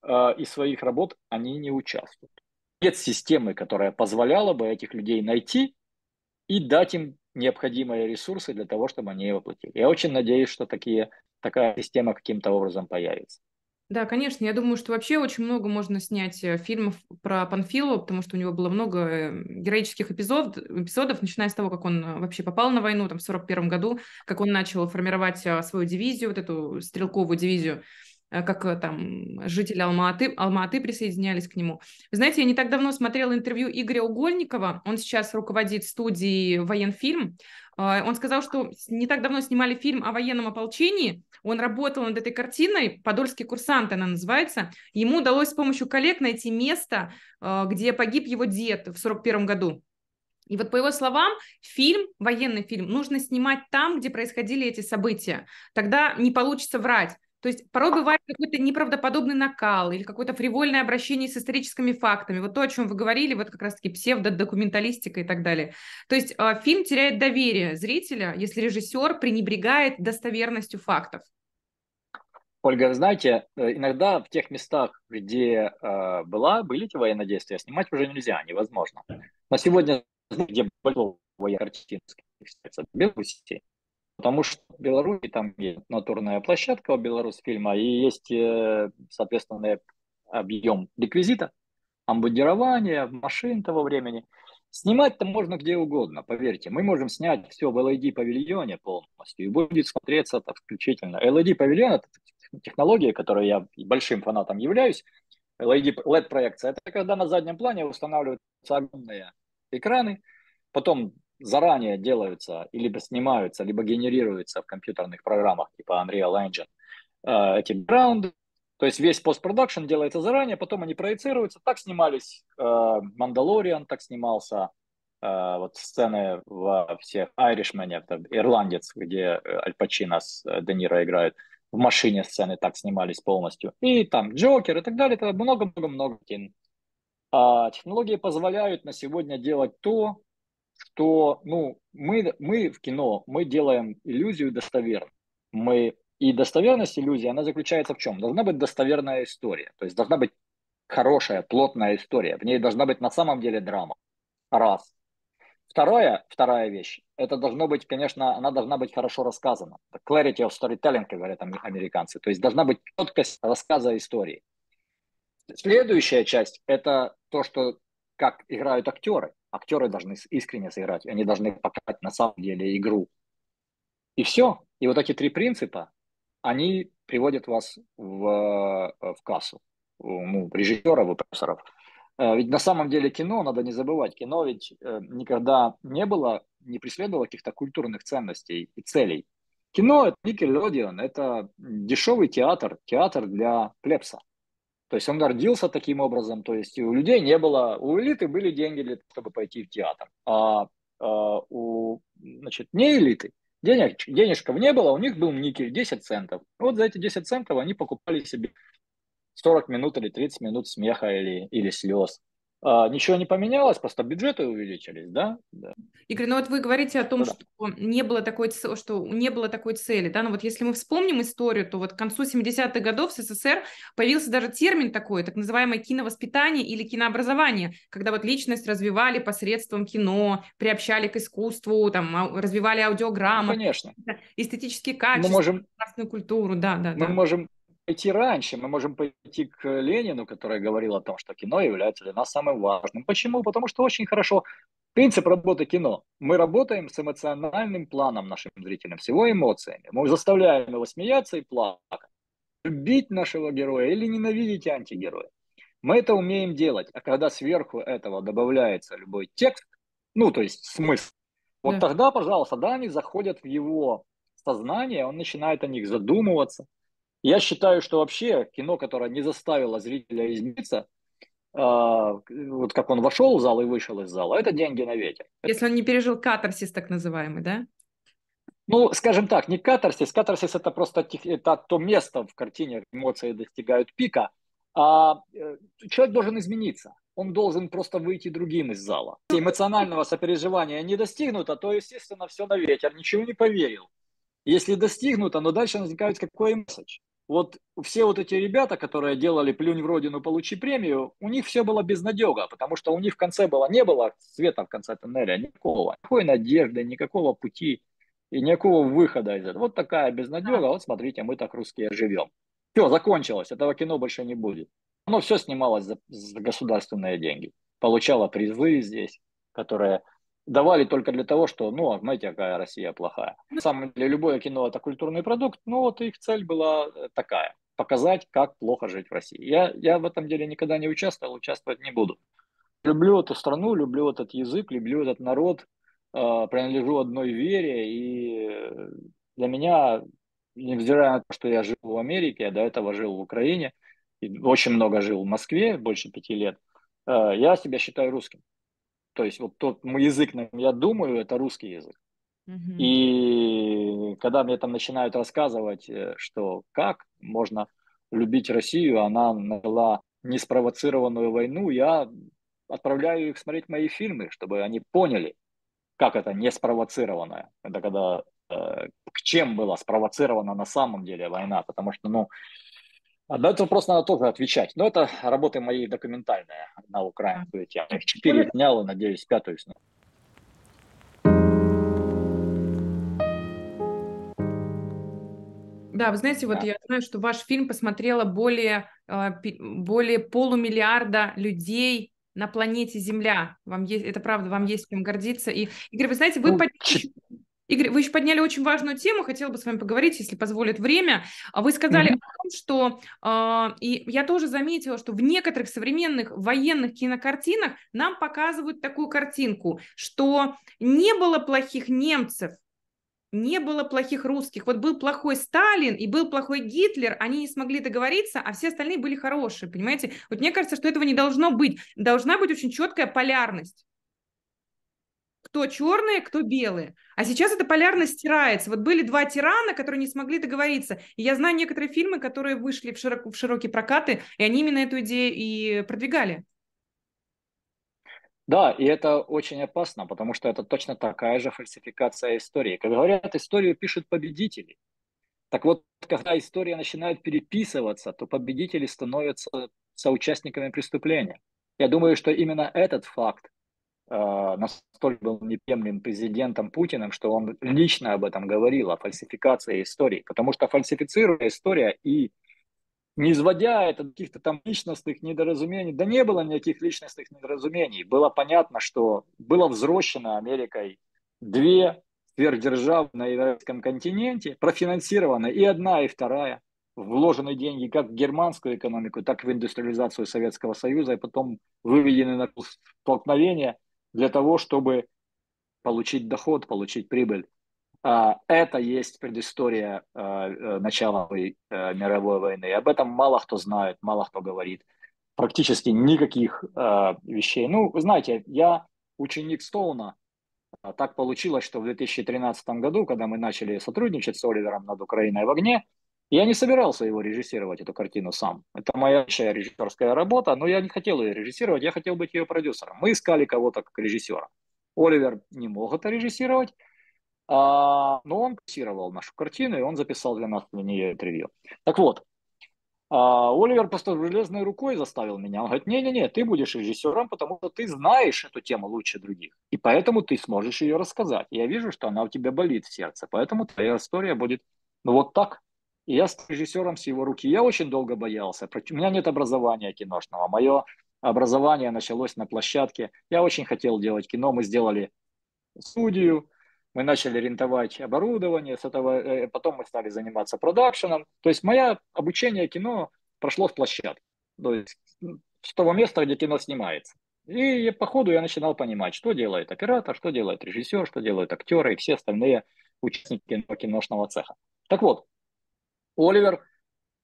э, и своих работ они не участвуют. Нет системы, которая позволяла бы этих людей найти и дать им необходимые ресурсы для того, чтобы они его платили. Я очень надеюсь, что такие, такая система каким-то образом появится. Да, конечно. Я думаю, что вообще очень много можно снять э, фильмов про Панфилова, потому что у него было много э, героических эпизод, эпизодов, начиная с того, как он э, вообще попал на войну там, в 1941 году, как он начал формировать свою дивизию, вот эту стрелковую дивизию, как там жители Алма-Аты, Алма-Аты присоединялись к нему. Вы знаете, я не так давно смотрела интервью Игоря Угольникова, он сейчас руководит студией «Военфильм», он сказал, что не так давно снимали фильм о военном ополчении, он работал над этой картиной, «Подольский курсант» она называется. Ему удалось с помощью коллег найти место, э, где погиб его дед в 41 году. И вот по его словам, фильм, военный фильм, нужно снимать там, где происходили эти события. Тогда не получится врать. То есть порой бывает какой-то неправдоподобный накал или какое-то фривольное обращение с историческими фактами. Вот то, о чем вы говорили, вот как раз-таки псевдодокументалистика и так далее. То есть э, фильм теряет доверие зрителя, если режиссер пренебрегает достоверностью фактов. Ольга, знаете, э, иногда в тех местах, где э, была, были эти военные действия, снимать уже нельзя, невозможно. На сегодня, где большого картинки, Беларуси, потому что в Беларуси там есть натурная площадка у Беларусьфильма, и есть, э, соответственно, объем реквизита, амбудирования, машин того времени. Снимать-то можно где угодно, поверьте. Мы можем снять все в LED-павильоне полностью, и будет смотреться так исключительно. LED-павильон – это технологии, которой я большим фанатом являюсь, LED-проекция, это когда на заднем плане устанавливаются огромные экраны, потом заранее делаются, либо снимаются, либо генерируются в компьютерных программах типа Unreal Engine э, эти браунды, то есть весь постпродакшн делается заранее, потом они проецируются. Так снимались Мандалориан, э, так снимался э, вот сцены во всех это ирландец, где Аль Пачино с Де Ниро играют в машине сцены так снимались полностью. И там Джокер и так далее. Это много-много-много кин. А технологии позволяют на сегодня делать то, что ну, мы, мы в кино, мы делаем иллюзию достоверной. Мы, и достоверность иллюзии, она заключается в чем? Должна быть достоверная история. То есть должна быть хорошая, плотная история. В ней должна быть на самом деле драма. Раз. Второе, вторая вещь, это должно быть, конечно, она должна быть хорошо рассказана. Clarity of storytelling, говорят американцы. То есть должна быть четкость рассказа истории. Следующая часть – это то, что как играют актеры. Актеры должны искренне сыграть, они должны показать на самом деле игру. И все. И вот эти три принципа, они приводят вас в, в кассу, ну, режиссеров и. Э, ведь на самом деле кино, надо не забывать, кино ведь э, никогда не было, не преследовало каких-то культурных ценностей и целей. Кино – это Никелодион, это дешевый театр, театр для плебса. То есть он гордился таким образом, то есть у людей не было, у элиты были деньги, для чтобы пойти в театр, а, а у значит, не элиты денег, денежков не было, у них был никель 10 центов. Вот за эти 10 центов они покупали себе 40 минут или 30 минут смеха или, или слез. А, ничего не поменялось, просто бюджеты увеличились, да? да. Игорь, ну вот вы говорите о том, да. что не было такой, что не было такой цели, да, но вот если мы вспомним историю, то вот к концу 70-х годов в СССР появился даже термин такой, так называемое киновоспитание или кинообразование, когда вот личность развивали посредством кино, приобщали к искусству, там, развивали аудиограмму, ну, конечно. эстетические качества, мы можем, культуру, да, да, мы да. можем пойти раньше, мы можем пойти к Ленину, который говорил о том, что кино является для нас самым важным. Почему? Потому что очень хорошо принцип работы кино. Мы работаем с эмоциональным планом нашим зрителям, с его эмоциями. Мы заставляем его смеяться и плакать, любить нашего героя или ненавидеть антигероя. Мы это умеем делать, а когда сверху этого добавляется любой текст, ну, то есть смысл, вот да. тогда, пожалуйста, да, они заходят в его сознание, он начинает о них задумываться, я считаю, что вообще кино, которое не заставило зрителя измениться, э, вот как он вошел в зал и вышел из зала, это деньги на ветер. Если он не пережил катарсис так называемый, да? Ну, скажем так, не катарсис. Катарсис это просто это то место в картине, эмоции достигают пика. А э, человек должен измениться. Он должен просто выйти другим из зала. Эмоционального сопереживания не достигнуто, то, естественно, все на ветер. Ничего не поверил. Если достигнуто, но дальше возникает какой месседж. Вот все вот эти ребята, которые делали «Плюнь в родину, получи премию», у них все было безнадега, потому что у них в конце было, не было света в конце тоннеля, никакого, никакой надежды, никакого пути и никакого выхода из этого. Вот такая безнадега, вот смотрите, мы так русские живем. Все, закончилось, этого кино больше не будет. Оно все снималось за, за государственные деньги, получало призы здесь, которые давали только для того, что, ну, а знаете, какая Россия плохая. На самом деле, любое кино – это культурный продукт, но вот их цель была э, такая – показать, как плохо жить в России. Я, я в этом деле никогда не участвовал, участвовать не буду. Люблю эту страну, люблю этот язык, люблю этот народ, э, принадлежу одной вере, и для меня, невзирая на то, что я жил в Америке, я до этого жил в Украине, и очень много жил в Москве, больше пяти лет, э, я себя считаю русским. То есть вот тот мой язык, я думаю, это русский язык. Mm-hmm. И когда мне там начинают рассказывать, э, что как можно любить Россию, она начала неспровоцированную войну, я отправляю их смотреть мои фильмы, чтобы они поняли, как это неспровоцированное. Это когда э, к чем была спровоцирована на самом деле война, потому что, ну, на этот вопрос надо тоже отвечать. Но это работы мои документальные на украинскую тему. Я их четыре снял и, надеюсь, пятую снял. Да, вы знаете, вот да. я знаю, что ваш фильм посмотрело более, а, более полумиллиарда людей на планете Земля. Вам есть, это правда, вам есть чем гордиться. И, Игорь, вы знаете, вы ну, Игорь, вы еще подняли очень важную тему, хотела бы с вами поговорить, если позволит время. А вы сказали mm-hmm. о том, что, э, и я тоже заметила, что в некоторых современных военных кинокартинах нам показывают такую картинку, что не было плохих немцев, не было плохих русских. Вот был плохой Сталин и был плохой Гитлер, они не смогли договориться, а все остальные были хорошие, понимаете? Вот мне кажется, что этого не должно быть. Должна быть очень четкая полярность кто черные, кто белые. А сейчас эта полярность стирается. Вот были два тирана, которые не смогли договориться. И я знаю некоторые фильмы, которые вышли в, широк, в широкие прокаты, и они именно эту идею и продвигали. Да, и это очень опасно, потому что это точно такая же фальсификация истории. Как говорят, историю пишут победители. Так вот, когда история начинает переписываться, то победители становятся соучастниками преступления. Я думаю, что именно этот факт настолько был неприемлем президентом Путиным, что он лично об этом говорил, о фальсификации истории. Потому что фальсифицируя история и не изводя это каких-то там личностных недоразумений, да не было никаких личностных недоразумений. Было понятно, что было взрощено Америкой две сверхдержавы на еврейском континенте, профинансированы и одна, и вторая вложены деньги как в германскую экономику, так и в индустриализацию Советского Союза, и потом выведены на столкновение для того, чтобы получить доход, получить прибыль. А, это есть предыстория а, э, начала э, мировой войны. Об этом мало кто знает, мало кто говорит. Практически никаких а, вещей. Ну, вы знаете, я ученик Стоуна. Так получилось, что в 2013 году, когда мы начали сотрудничать с Оливером над Украиной в огне, я не собирался его режиссировать, эту картину сам. Это моя режиссерская работа, но я не хотел ее режиссировать, я хотел быть ее продюсером. Мы искали кого-то как режиссера. Оливер не мог это режиссировать, а, но он режиссировал нашу картину, и он записал для нас для нее интервью. Так вот, а, Оливер просто железной рукой заставил меня. Он говорит, не-не-не, ты будешь режиссером, потому что ты знаешь эту тему лучше других. И поэтому ты сможешь ее рассказать. Я вижу, что она у тебя болит в сердце. Поэтому твоя история будет ну, вот так. И я с режиссером с его руки. Я очень долго боялся. У меня нет образования киношного. Мое образование началось на площадке. Я очень хотел делать кино. Мы сделали студию, мы начали рентовать оборудование, с этого, э, потом мы стали заниматься продакшеном. То есть мое обучение кино прошло в площадке. То есть с того места, где кино снимается. И по ходу я начинал понимать, что делает оператор, что делает режиссер, что делают актеры и все остальные участники киношного цеха. Так вот, Оливер,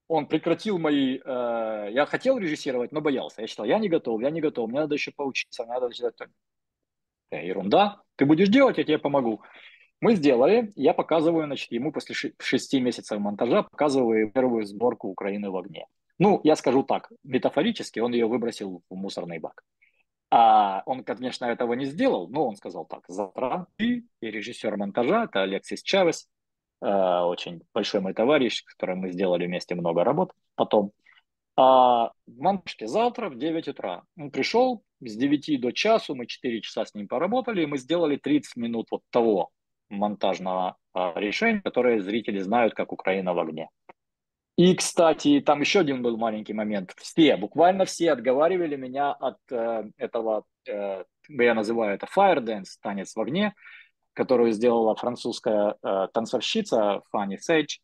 он прекратил мои... Э, я хотел режиссировать, но боялся. Я считал, я не готов, я не готов, мне надо еще поучиться, мне надо сделать... Э, ерунда, ты будешь делать, я тебе помогу. Мы сделали, я показываю, значит, ему после шести месяцев монтажа показываю первую сборку Украины в огне. Ну, я скажу так, метафорически он ее выбросил в мусорный бак. А он, конечно, этого не сделал, но он сказал так, завтра ты и режиссер монтажа, это Алексис Чавес, очень большой мой товарищ, с которым мы сделали вместе много работ потом. А в монтажке завтра в 9 утра. Он пришел с 9 до часу, мы 4 часа с ним поработали, и мы сделали 30 минут вот того монтажного а, решения, которое зрители знают как «Украина в огне». И, кстати, там еще один был маленький момент. Все, буквально все отговаривали меня от э, этого, э, я называю это fire dance, танец в огне, которую сделала французская э, танцовщица Фанни Сейдж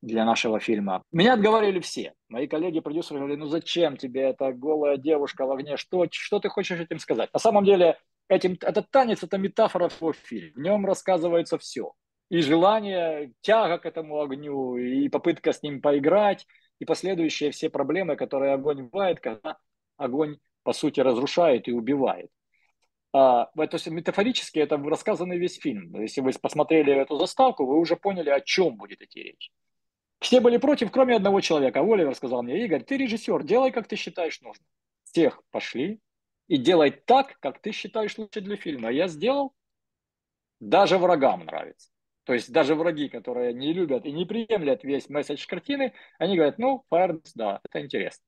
для нашего фильма. Меня отговаривали все. Мои коллеги-продюсеры говорили, ну зачем тебе эта голая девушка в огне, что, что ты хочешь этим сказать? На самом деле, этим, этот танец – это метафора всего фильма. В нем рассказывается все и желание, тяга к этому огню, и попытка с ним поиграть, и последующие все проблемы, которые огонь бывает, когда огонь, по сути, разрушает и убивает. А, то есть метафорически это рассказанный весь фильм. Если вы посмотрели эту заставку, вы уже поняли, о чем будет идти речь. Все были против, кроме одного человека. Оливер сказал мне, Игорь, ты режиссер, делай, как ты считаешь нужным. Всех пошли и делай так, как ты считаешь лучше для фильма. А я сделал, даже врагам нравится. То есть даже враги, которые не любят и не приемлят весь месседж картины, они говорят, ну, Firebase, да, это интересно.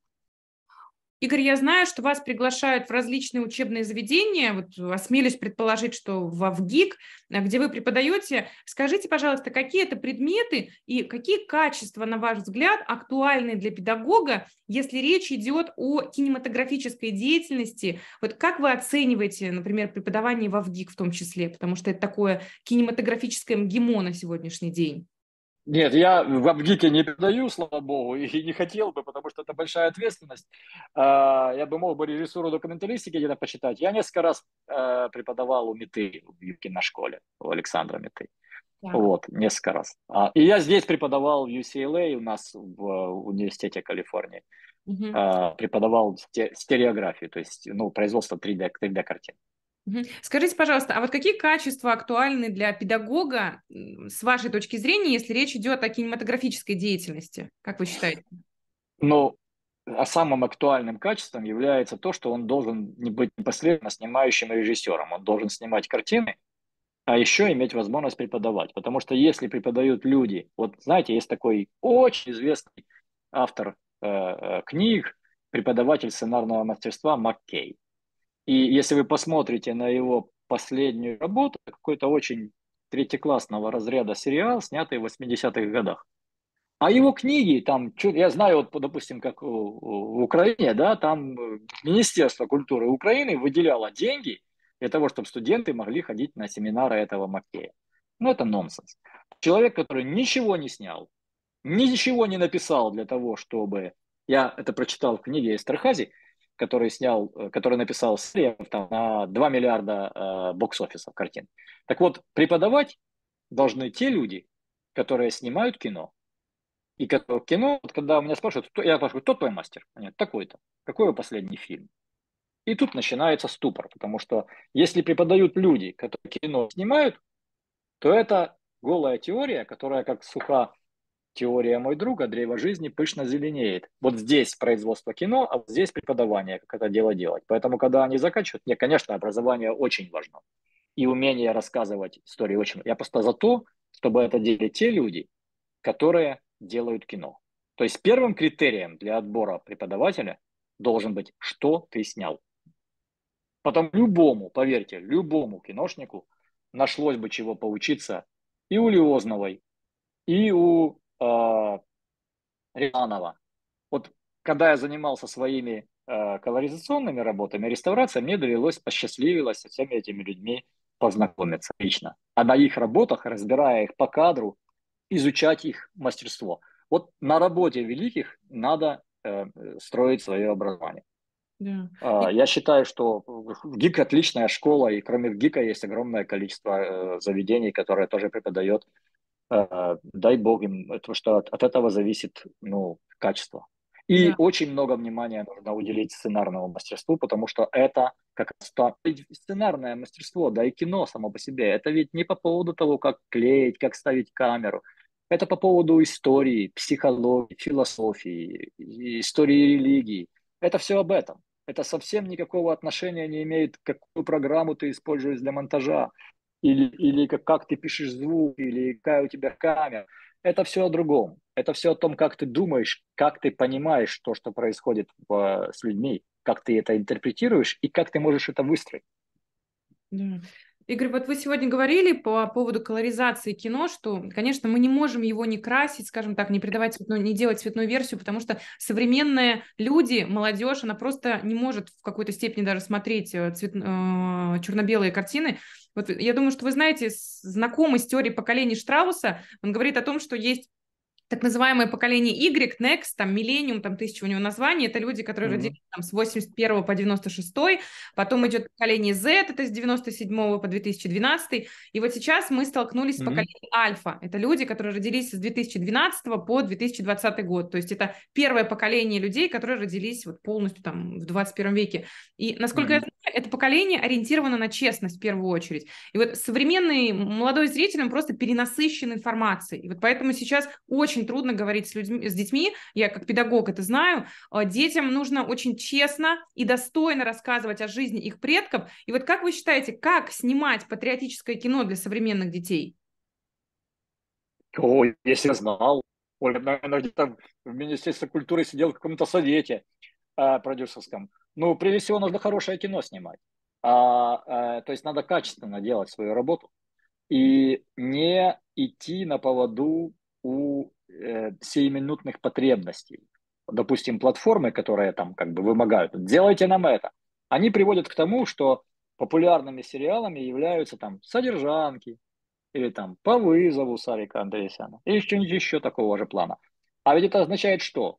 Игорь, я знаю, что вас приглашают в различные учебные заведения. Вот осмелюсь предположить, что в ВГИК, где вы преподаете. Скажите, пожалуйста, какие это предметы и какие качества, на ваш взгляд, актуальны для педагога, если речь идет о кинематографической деятельности? Вот как вы оцениваете, например, преподавание в ВГИК в том числе? Потому что это такое кинематографическое МГИМО на сегодняшний день. Нет, я в Абгике не передаю, слава богу, и не хотел бы, потому что это большая ответственность. А, я бы мог бы режиссуру документалистики где-то почитать. Я несколько раз э, преподавал у Меты в школе у Александра Меты. Да. Вот, несколько раз. А, и я здесь преподавал в UCLA, у нас в университете Калифорнии. Угу. Преподавал стереографию, то есть ну, производство 3D, 3D картин. Скажите, пожалуйста, а вот какие качества актуальны для педагога с вашей точки зрения, если речь идет о кинематографической деятельности? Как вы считаете? Ну, а самым актуальным качеством является то, что он должен не быть непосредственно снимающим режиссером. Он должен снимать картины, а еще иметь возможность преподавать. Потому что если преподают люди, вот знаете, есть такой очень известный автор э, э книг, преподаватель сценарного мастерства Маккей. И если вы посмотрите на его последнюю работу, какой-то очень третьеклассного разряда сериал, снятый в 80-х годах. А его книги, там, я знаю, вот, допустим, как в Украине, да, там Министерство культуры Украины выделяло деньги для того, чтобы студенты могли ходить на семинары этого Маккея. Ну, это нонсенс. Человек, который ничего не снял, ничего не написал для того, чтобы... Я это прочитал в книге Эстерхази, который снял, э, который написал Срев там, на 2 миллиарда э, бокс-офисов картин. Так вот, преподавать должны те люди, которые снимают кино. И кино, вот когда меня спрашивают, кто, я спрашиваю, кто твой мастер? Нет, такой-то. Какой его последний фильм? И тут начинается ступор, потому что если преподают люди, которые кино снимают, то это голая теория, которая как суха теория мой друг, а древо жизни пышно зеленеет. Вот здесь производство кино, а вот здесь преподавание, как это дело делать. Поэтому, когда они заканчивают, нет, конечно, образование очень важно. И умение рассказывать истории очень Я просто за то, чтобы это делали те люди, которые делают кино. То есть первым критерием для отбора преподавателя должен быть, что ты снял. Потом любому, поверьте, любому киношнику нашлось бы чего поучиться и у Лиозновой, и у э, Рязанова. Вот когда я занимался своими э, колоризационными работами, реставрацией, мне довелось, посчастливилось со всеми этими людьми познакомиться лично. А на их работах, разбирая их по кадру, изучать их мастерство. Вот на работе великих надо э, строить свое образование. Yeah. Uh, я считаю, что ГИК отличная школа, и кроме ГИКа есть огромное количество э, заведений, которые тоже преподают дай бог им, потому что от, от этого зависит ну, качество. И да. очень много внимания нужно уделить сценарному мастерству, потому что это как сценарное мастерство, да и кино само по себе. Это ведь не по поводу того, как клеить, как ставить камеру. Это по поводу истории, психологии, философии, истории религии. Это все об этом. Это совсем никакого отношения не имеет, какую программу ты используешь для монтажа. Или, или как, как ты пишешь звук, или какая у тебя камера. Это все о другом. Это все о том, как ты думаешь, как ты понимаешь то, что происходит в, с людьми, как ты это интерпретируешь и как ты можешь это выстроить. Да. Игорь, вот вы сегодня говорили по поводу колоризации кино, что, конечно, мы не можем его не красить, скажем так, не придавать цветную, не делать цветную версию, потому что современные люди, молодежь, она просто не может в какой-то степени даже смотреть э, цвет, э, черно-белые картины. Вот я думаю, что вы знаете, знакомый с теорией поколений Штрауса, он говорит о том, что есть так называемое поколение Y, Next, там, Millennium, там, тысяча у него названий, это люди, которые mm-hmm. родились там, с 81 по 96, потом идет поколение Z, это с 97 по 2012, и вот сейчас мы столкнулись mm-hmm. с поколением Альфа, это люди, которые родились с 2012 по 2020 год, то есть это первое поколение людей, которые родились вот полностью там в 21 веке, и насколько mm-hmm. я знаю, это поколение ориентировано на честность в первую очередь, и вот современный молодой зритель, он просто перенасыщен информацией, и вот поэтому сейчас очень очень трудно говорить с людьми, с детьми, я как педагог это знаю, а, детям нужно очень честно и достойно рассказывать о жизни их предков. И вот как вы считаете, как снимать патриотическое кино для современных детей? О, если я знал, Оля, наверное, где-то в Министерстве культуры сидел в каком-то совете э, продюсерском. Ну, прежде всего, нужно хорошее кино снимать. А, а, то есть надо качественно делать свою работу и не идти на поводу у э, сиюминутных потребностей. Допустим, платформы, которые там как бы вымогают, делайте нам это. Они приводят к тому, что популярными сериалами являются там содержанки, или там по вызову Сарика Андреасяна, или что-нибудь еще такого же плана. А ведь это означает что?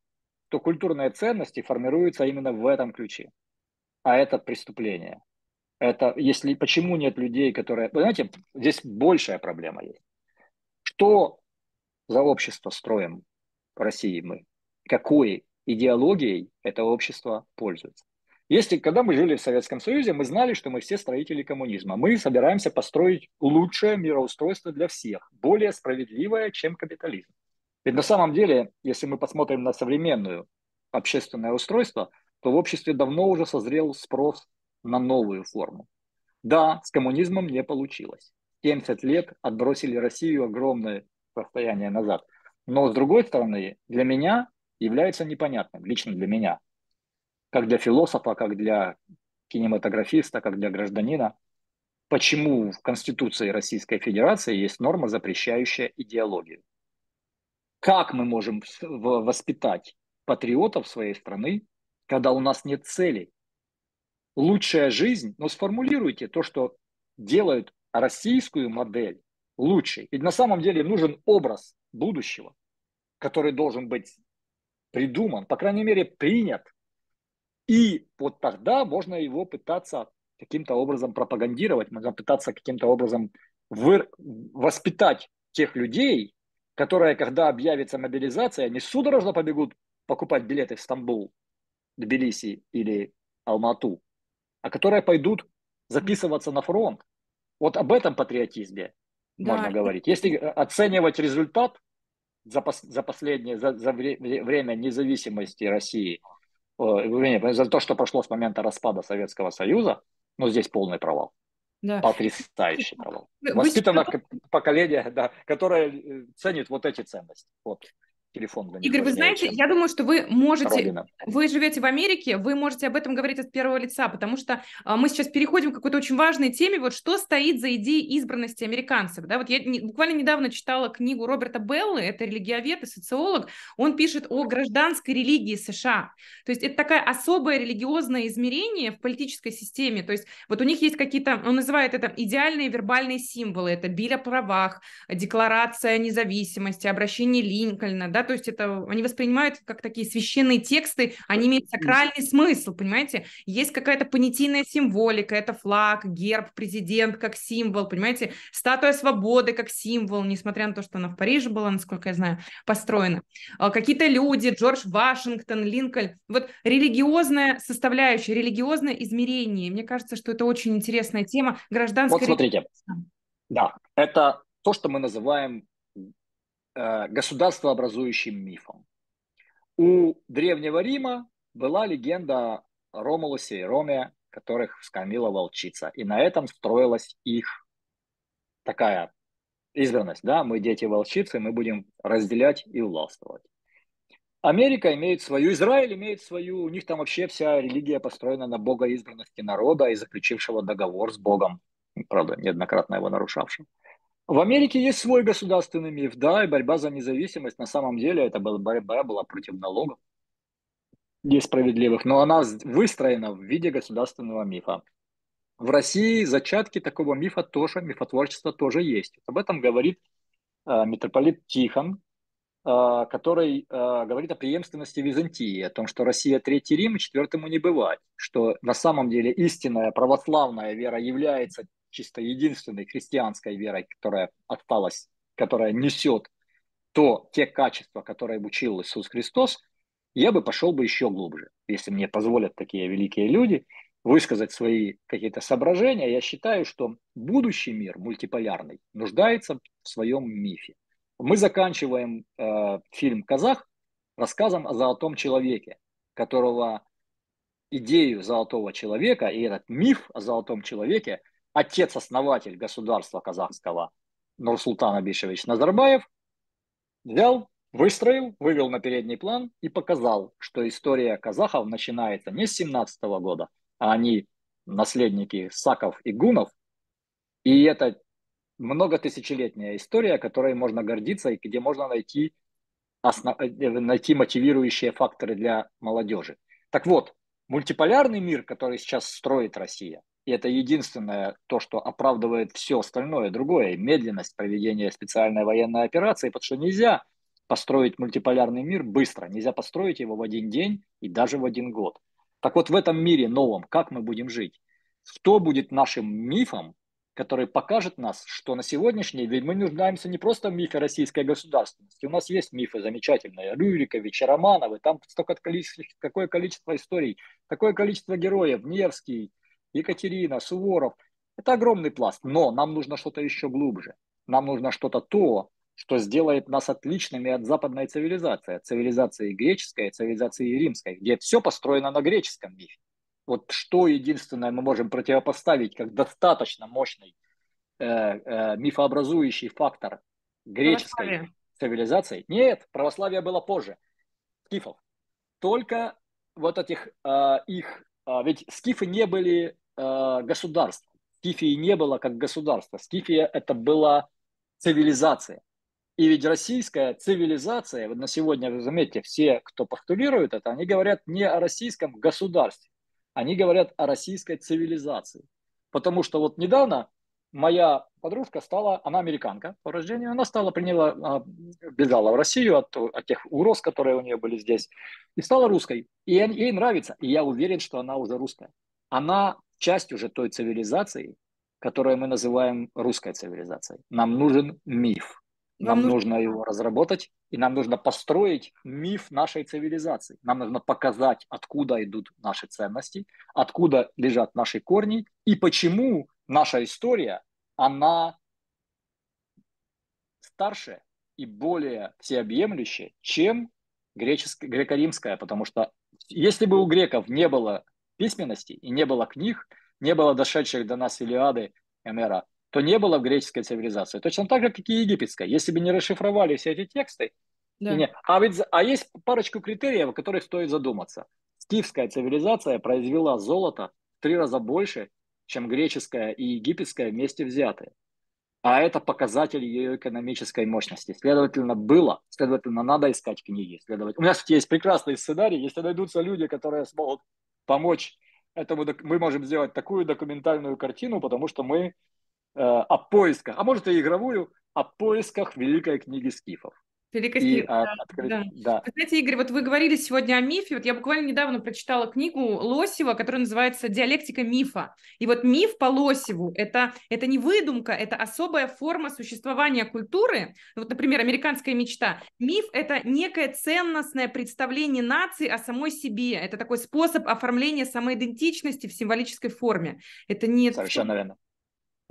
Что культурные ценности формируются именно в этом ключе. А это преступление. Это если почему нет людей, которые... Вы знаете, здесь большая проблема есть. Что за общество строим в России мы, какой идеологией это общество пользуется. Если, когда мы жили в Советском Союзе, мы знали, что мы все строители коммунизма. Мы собираемся построить лучшее мироустройство для всех, более справедливое, чем капитализм. Ведь на самом деле, если мы посмотрим на современное общественное устройство, то в обществе давно уже созрел спрос на новую форму. Да, с коммунизмом не получилось. 70 лет отбросили Россию огромное состояние назад. Но с другой стороны, для меня является непонятным, лично для меня, как для философа, как для кинематографиста, как для гражданина, почему в Конституции Российской Федерации есть норма, запрещающая идеологию. Как мы можем воспитать патриотов своей страны, когда у нас нет целей? Лучшая жизнь, но сформулируйте то, что делают российскую модель лучший. Ведь на самом деле нужен образ будущего, который должен быть придуман, по крайней мере, принят. И вот тогда можно его пытаться каким-то образом пропагандировать, можно пытаться каким-то образом вы... воспитать тех людей, которые, когда объявится мобилизация, не судорожно побегут покупать билеты в Стамбул, Тбилиси или Алмату, а которые пойдут записываться на фронт. Вот об этом патриотизме да. можно говорить. Если э, оценивать результат за, пос, за последнее, за, за время независимости России, э, за то, что прошло с момента распада Советского Союза, ну, здесь полный провал. Да. Потрясающий провал. Воспитано Вы... поколение, да, которое э, ценит вот эти ценности. Вот телефон для Игорь, вы знаете, я думаю, что вы можете, Родина. вы живете в Америке, вы можете об этом говорить от первого лица, потому что а, мы сейчас переходим к какой-то очень важной теме, вот что стоит за идеей избранности американцев, да, вот я не, буквально недавно читала книгу Роберта Беллы, это религиовед и социолог, он пишет о гражданской религии США, то есть это такая особое религиозное измерение в политической системе, то есть вот у них есть какие-то, он называет это идеальные вербальные символы, это биль о правах, декларация независимости, обращение Линкольна, да, то есть это они воспринимают как такие священные тексты, они имеют сакральный смысл, понимаете? Есть какая-то понятийная символика, это флаг, герб, президент как символ, понимаете? Статуя свободы как символ, несмотря на то, что она в Париже была, насколько я знаю, построена. А, какие-то люди, Джордж Вашингтон, Линкольн, вот религиозная составляющая, религиозное измерение. Мне кажется, что это очень интересная тема гражданской. Вот смотрите, да, это то, что мы называем государствообразующим мифом. У Древнего Рима была легенда о Ромулусе и Роме, которых скормила волчица. И на этом строилась их такая избранность, да, мы дети волчицы, мы будем разделять и властвовать. Америка имеет свою, Израиль имеет свою, у них там вообще вся религия построена на богоизбранности народа и заключившего договор с Богом, правда, неоднократно его нарушавшим. В Америке есть свой государственный миф, да, и борьба за независимость, на самом деле, это была борьба была против налогов несправедливых, но она выстроена в виде государственного мифа. В России зачатки такого мифа тоже, мифотворчества тоже есть. Об этом говорит э, митрополит Тихон, э, который э, говорит о преемственности Византии, о том, что Россия Третий Рим и четвертому не бывать, что на самом деле истинная православная вера является чисто единственной христианской верой, которая осталась, которая несет то, те качества, которые учил Иисус Христос, я бы пошел бы еще глубже, если мне позволят такие великие люди – высказать свои какие-то соображения, я считаю, что будущий мир мультиполярный нуждается в своем мифе. Мы заканчиваем э, фильм «Казах» рассказом о золотом человеке, которого идею золотого человека и этот миф о золотом человеке отец-основатель государства казахского Нурсултан Абишевич Назарбаев взял, выстроил, вывел на передний план и показал, что история казахов начинается не с 17 года, а они наследники саков и гунов. И это многотысячелетняя история, которой можно гордиться и где можно найти, основ... Э, найти мотивирующие факторы для молодежи. Так вот, мультиполярный мир, который сейчас строит Россия, и это единственное то, что оправдывает все остальное, другое, медленность проведения специальной военной операции, потому что нельзя построить мультиполярный мир быстро, нельзя построить его в один день и даже в один год. Так вот в этом мире новом, как мы будем жить? Что будет нашим мифом, который покажет нас, что на сегодняшний день мы нуждаемся не просто в мифе российской государственности. У нас есть мифы замечательные. Рюрикович, Романовы, там столько количество, какое количество историй, такое количество героев. Невский, Екатерина, Суворов. Это огромный пласт. Но нам нужно что-то еще глубже. Нам нужно что-то то, что сделает нас отличными от западной цивилизации, от цивилизации греческой, от цивилизации римской, где все построено на греческом мифе. Вот что единственное мы можем противопоставить как достаточно мощный э, э, мифообразующий фактор греческой православие. цивилизации? Нет, православие было позже. Скифов. Только вот этих э, их... Э, ведь скифы не были э. Скифии не было как государство. Скифия это была цивилизация. И ведь российская цивилизация, вот на сегодня, вы заметьте, все, кто постулирует это, они говорят не о российском государстве, они говорят о российской цивилизации. Потому что вот недавно моя подружка стала, она американка по рождению, она стала, приняла, а, бежала в Россию от, от тех угроз, которые у нее были здесь, и стала русской. И ей нравится, и я уверен, что она уже русская. Она часть уже той цивилизации, которую мы называем русской цивилизацией. Нам нужен миф. Нам нужно его разработать, и нам нужно построить миф нашей цивилизации. Нам нужно показать, откуда идут наши ценности, откуда лежат наши корни, и почему наша история, она старше и более всеобъемлющая, чем греческая, греко-римская, потому что если бы у греков не было письменности и не было книг, не было дошедших до нас Илиады, Эмера, то не было в греческой цивилизации. Точно так же, как и египетской. Если бы не расшифровали все эти тексты, да. не, а, ведь, а есть парочку критериев, о которых стоит задуматься. Скифская цивилизация произвела золото в три раза больше, чем греческая и египетская вместе взятые. А это показатель ее экономической мощности. Следовательно, было, следовательно, надо искать книги. Следовательно, у нас есть прекрасный сценарий, если найдутся люди, которые смогут помочь этому, мы можем сделать такую документальную картину, потому что мы Э, о поисках, а может и игровую, о поисках Великой книги скифов. Великой и, да, открыть, да. да. Знаете, Игорь, вот вы говорили сегодня о мифе. Вот я буквально недавно прочитала книгу Лосева, которая называется «Диалектика мифа». И вот миф по Лосеву это, – это не выдумка, это особая форма существования культуры. Вот, например, американская мечта. Миф – это некое ценностное представление нации о самой себе. Это такой способ оформления самоидентичности в символической форме. Это не... Совершенно верно.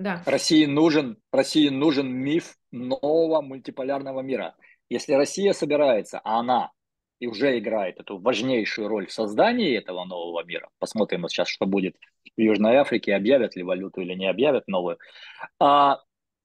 Да. России нужен, России нужен миф нового мультиполярного мира. Если Россия собирается, а она и уже играет эту важнейшую роль в создании этого нового мира. Посмотрим вот сейчас, что будет в Южной Африке, объявят ли валюту или не объявят новую. А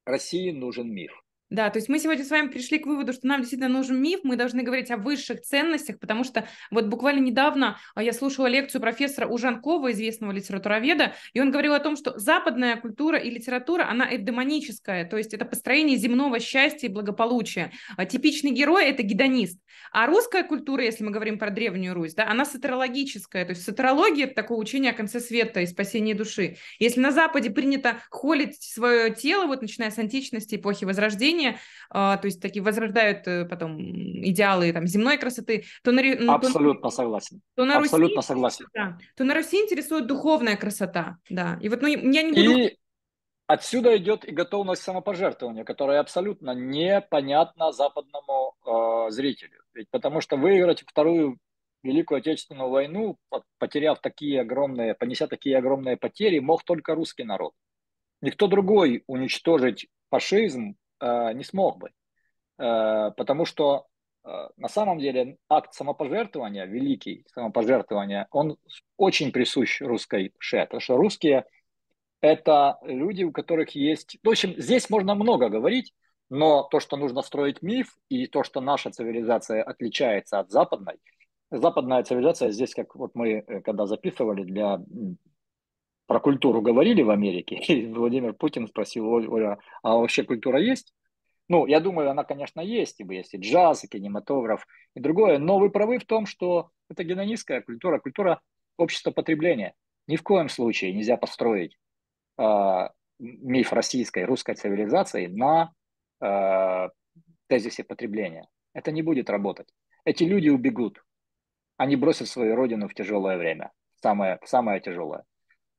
России нужен миф. Да, то есть мы сегодня с вами пришли к выводу, что нам действительно нужен миф, мы должны говорить о высших ценностях, потому что вот буквально недавно а, я слушала лекцию профессора Ужанкова, известного литературоведа, и он говорил о том, что западная культура и литература, она эвдемоническая, то есть это построение земного счастья и благополучия. А типичный герой – это гедонист. А русская культура, если мы говорим про Древнюю Русь, да, она сатерологическая, то есть сатерология – это такое учение о конце света и спасении души. Если на Западе принято холить свое тело, вот начиная с античности, эпохи Возрождения, мышления, а, то есть такие возрождают э, потом идеалы там, земной красоты, то на, Абсолютно то, согласен. То на Абсолютно Руси, согласен. Да, то на Руси интересует духовная красота, да. И вот ну, я не буду... И отсюда идет и готовность самопожертвования, которая абсолютно непонятна западному э, зрителю. Ведь потому что выиграть вторую Великую Отечественную войну, потеряв такие огромные, понеся такие огромные потери, мог только русский народ. Никто другой уничтожить фашизм Э, не смог бы. Э, потому что э, на самом деле акт самопожертвования, великий самопожертвования, он очень присущ русской ше. Потому что русские – это люди, у которых есть… В общем, здесь можно много говорить, но то, что нужно строить миф, и то, что наша цивилизация отличается от западной, западная цивилизация здесь, как вот мы когда записывали для про культуру говорили в Америке, <laughs> и Владимир Путин спросил, Оля, а вообще культура есть? Ну, я думаю, она, конечно, есть, ибо есть и джаз, и кинематограф, и другое, но вы правы в том, что это гедонистская культура, культура общества потребления. Ни в коем случае нельзя построить э, миф российской, русской цивилизации на э, тезисе потребления. Это не будет работать. Эти люди убегут. Они бросят свою родину в тяжелое время, самое, самое тяжелое.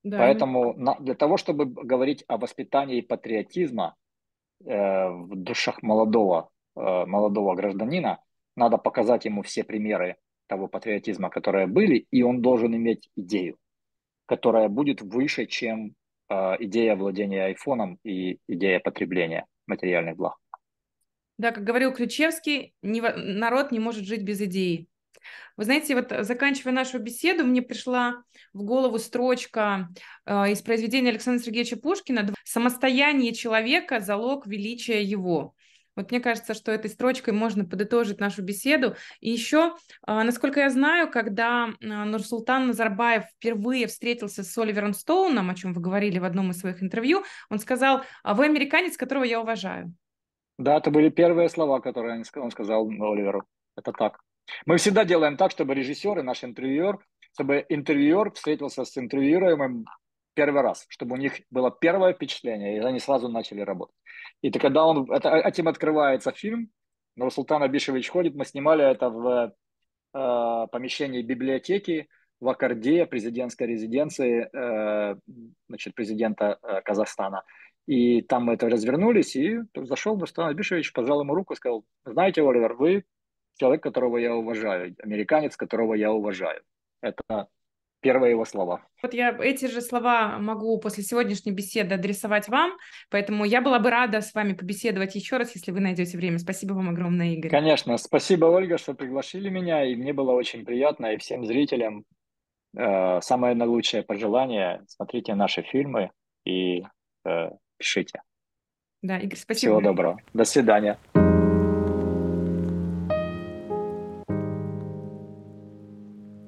Да, Поэтому на, для того, чтобы говорить о воспитании патриотизма э, в душах молодого, э, молодого гражданина, надо показать ему все примеры того патриотизма, которые были, и он должен иметь идею, которая будет выше, чем э, идея владения айфоном и идея потребления материальных благ. Да, как говорил Ключевский, не, народ не может жить без идеи. Вы знаете, вот э, заканчивая нашу беседу, мне пришла в голову строчка э, из произведения Александра Сергеевича Пушкина «Самостояние человека – залог величия его». Вот мне кажется, что этой строчкой можно подытожить нашу беседу. И еще, э, насколько я знаю, когда э, Нурсултан Назарбаев впервые встретился с Оливером Стоуном, о чем вы говорили в одном из своих интервью, он сказал, «А вы американец, которого я уважаю. Да, это были первые слова, которые он сказал Оливеру. Это так. Мы всегда делаем так, чтобы режиссер и наш интервьюер, чтобы интервьюер встретился с интервьюируемым первый раз, чтобы у них было первое впечатление, и они сразу начали работать. И то, когда он, это, этим открывается фильм, Нурсултан Абишевич ходит, мы снимали это в э, помещении библиотеки в Аккорде, президентской резиденции э, значит, президента э, Казахстана. И там мы это развернулись, и зашел Нурсултан Абишевич, пожал ему руку сказал, знаете, Оливер, вы человек, которого я уважаю, американец, которого я уважаю. Это первые его слова. Вот я эти же слова могу после сегодняшней беседы адресовать вам, поэтому я была бы рада с вами побеседовать еще раз, если вы найдете время. Спасибо вам огромное, Игорь. Конечно, спасибо, Ольга, что пригласили меня, и мне было очень приятно, и всем зрителям э, самое наилучшее пожелание, смотрите наши фильмы и э, пишите. Да, Игорь, спасибо. Всего доброго. До свидания.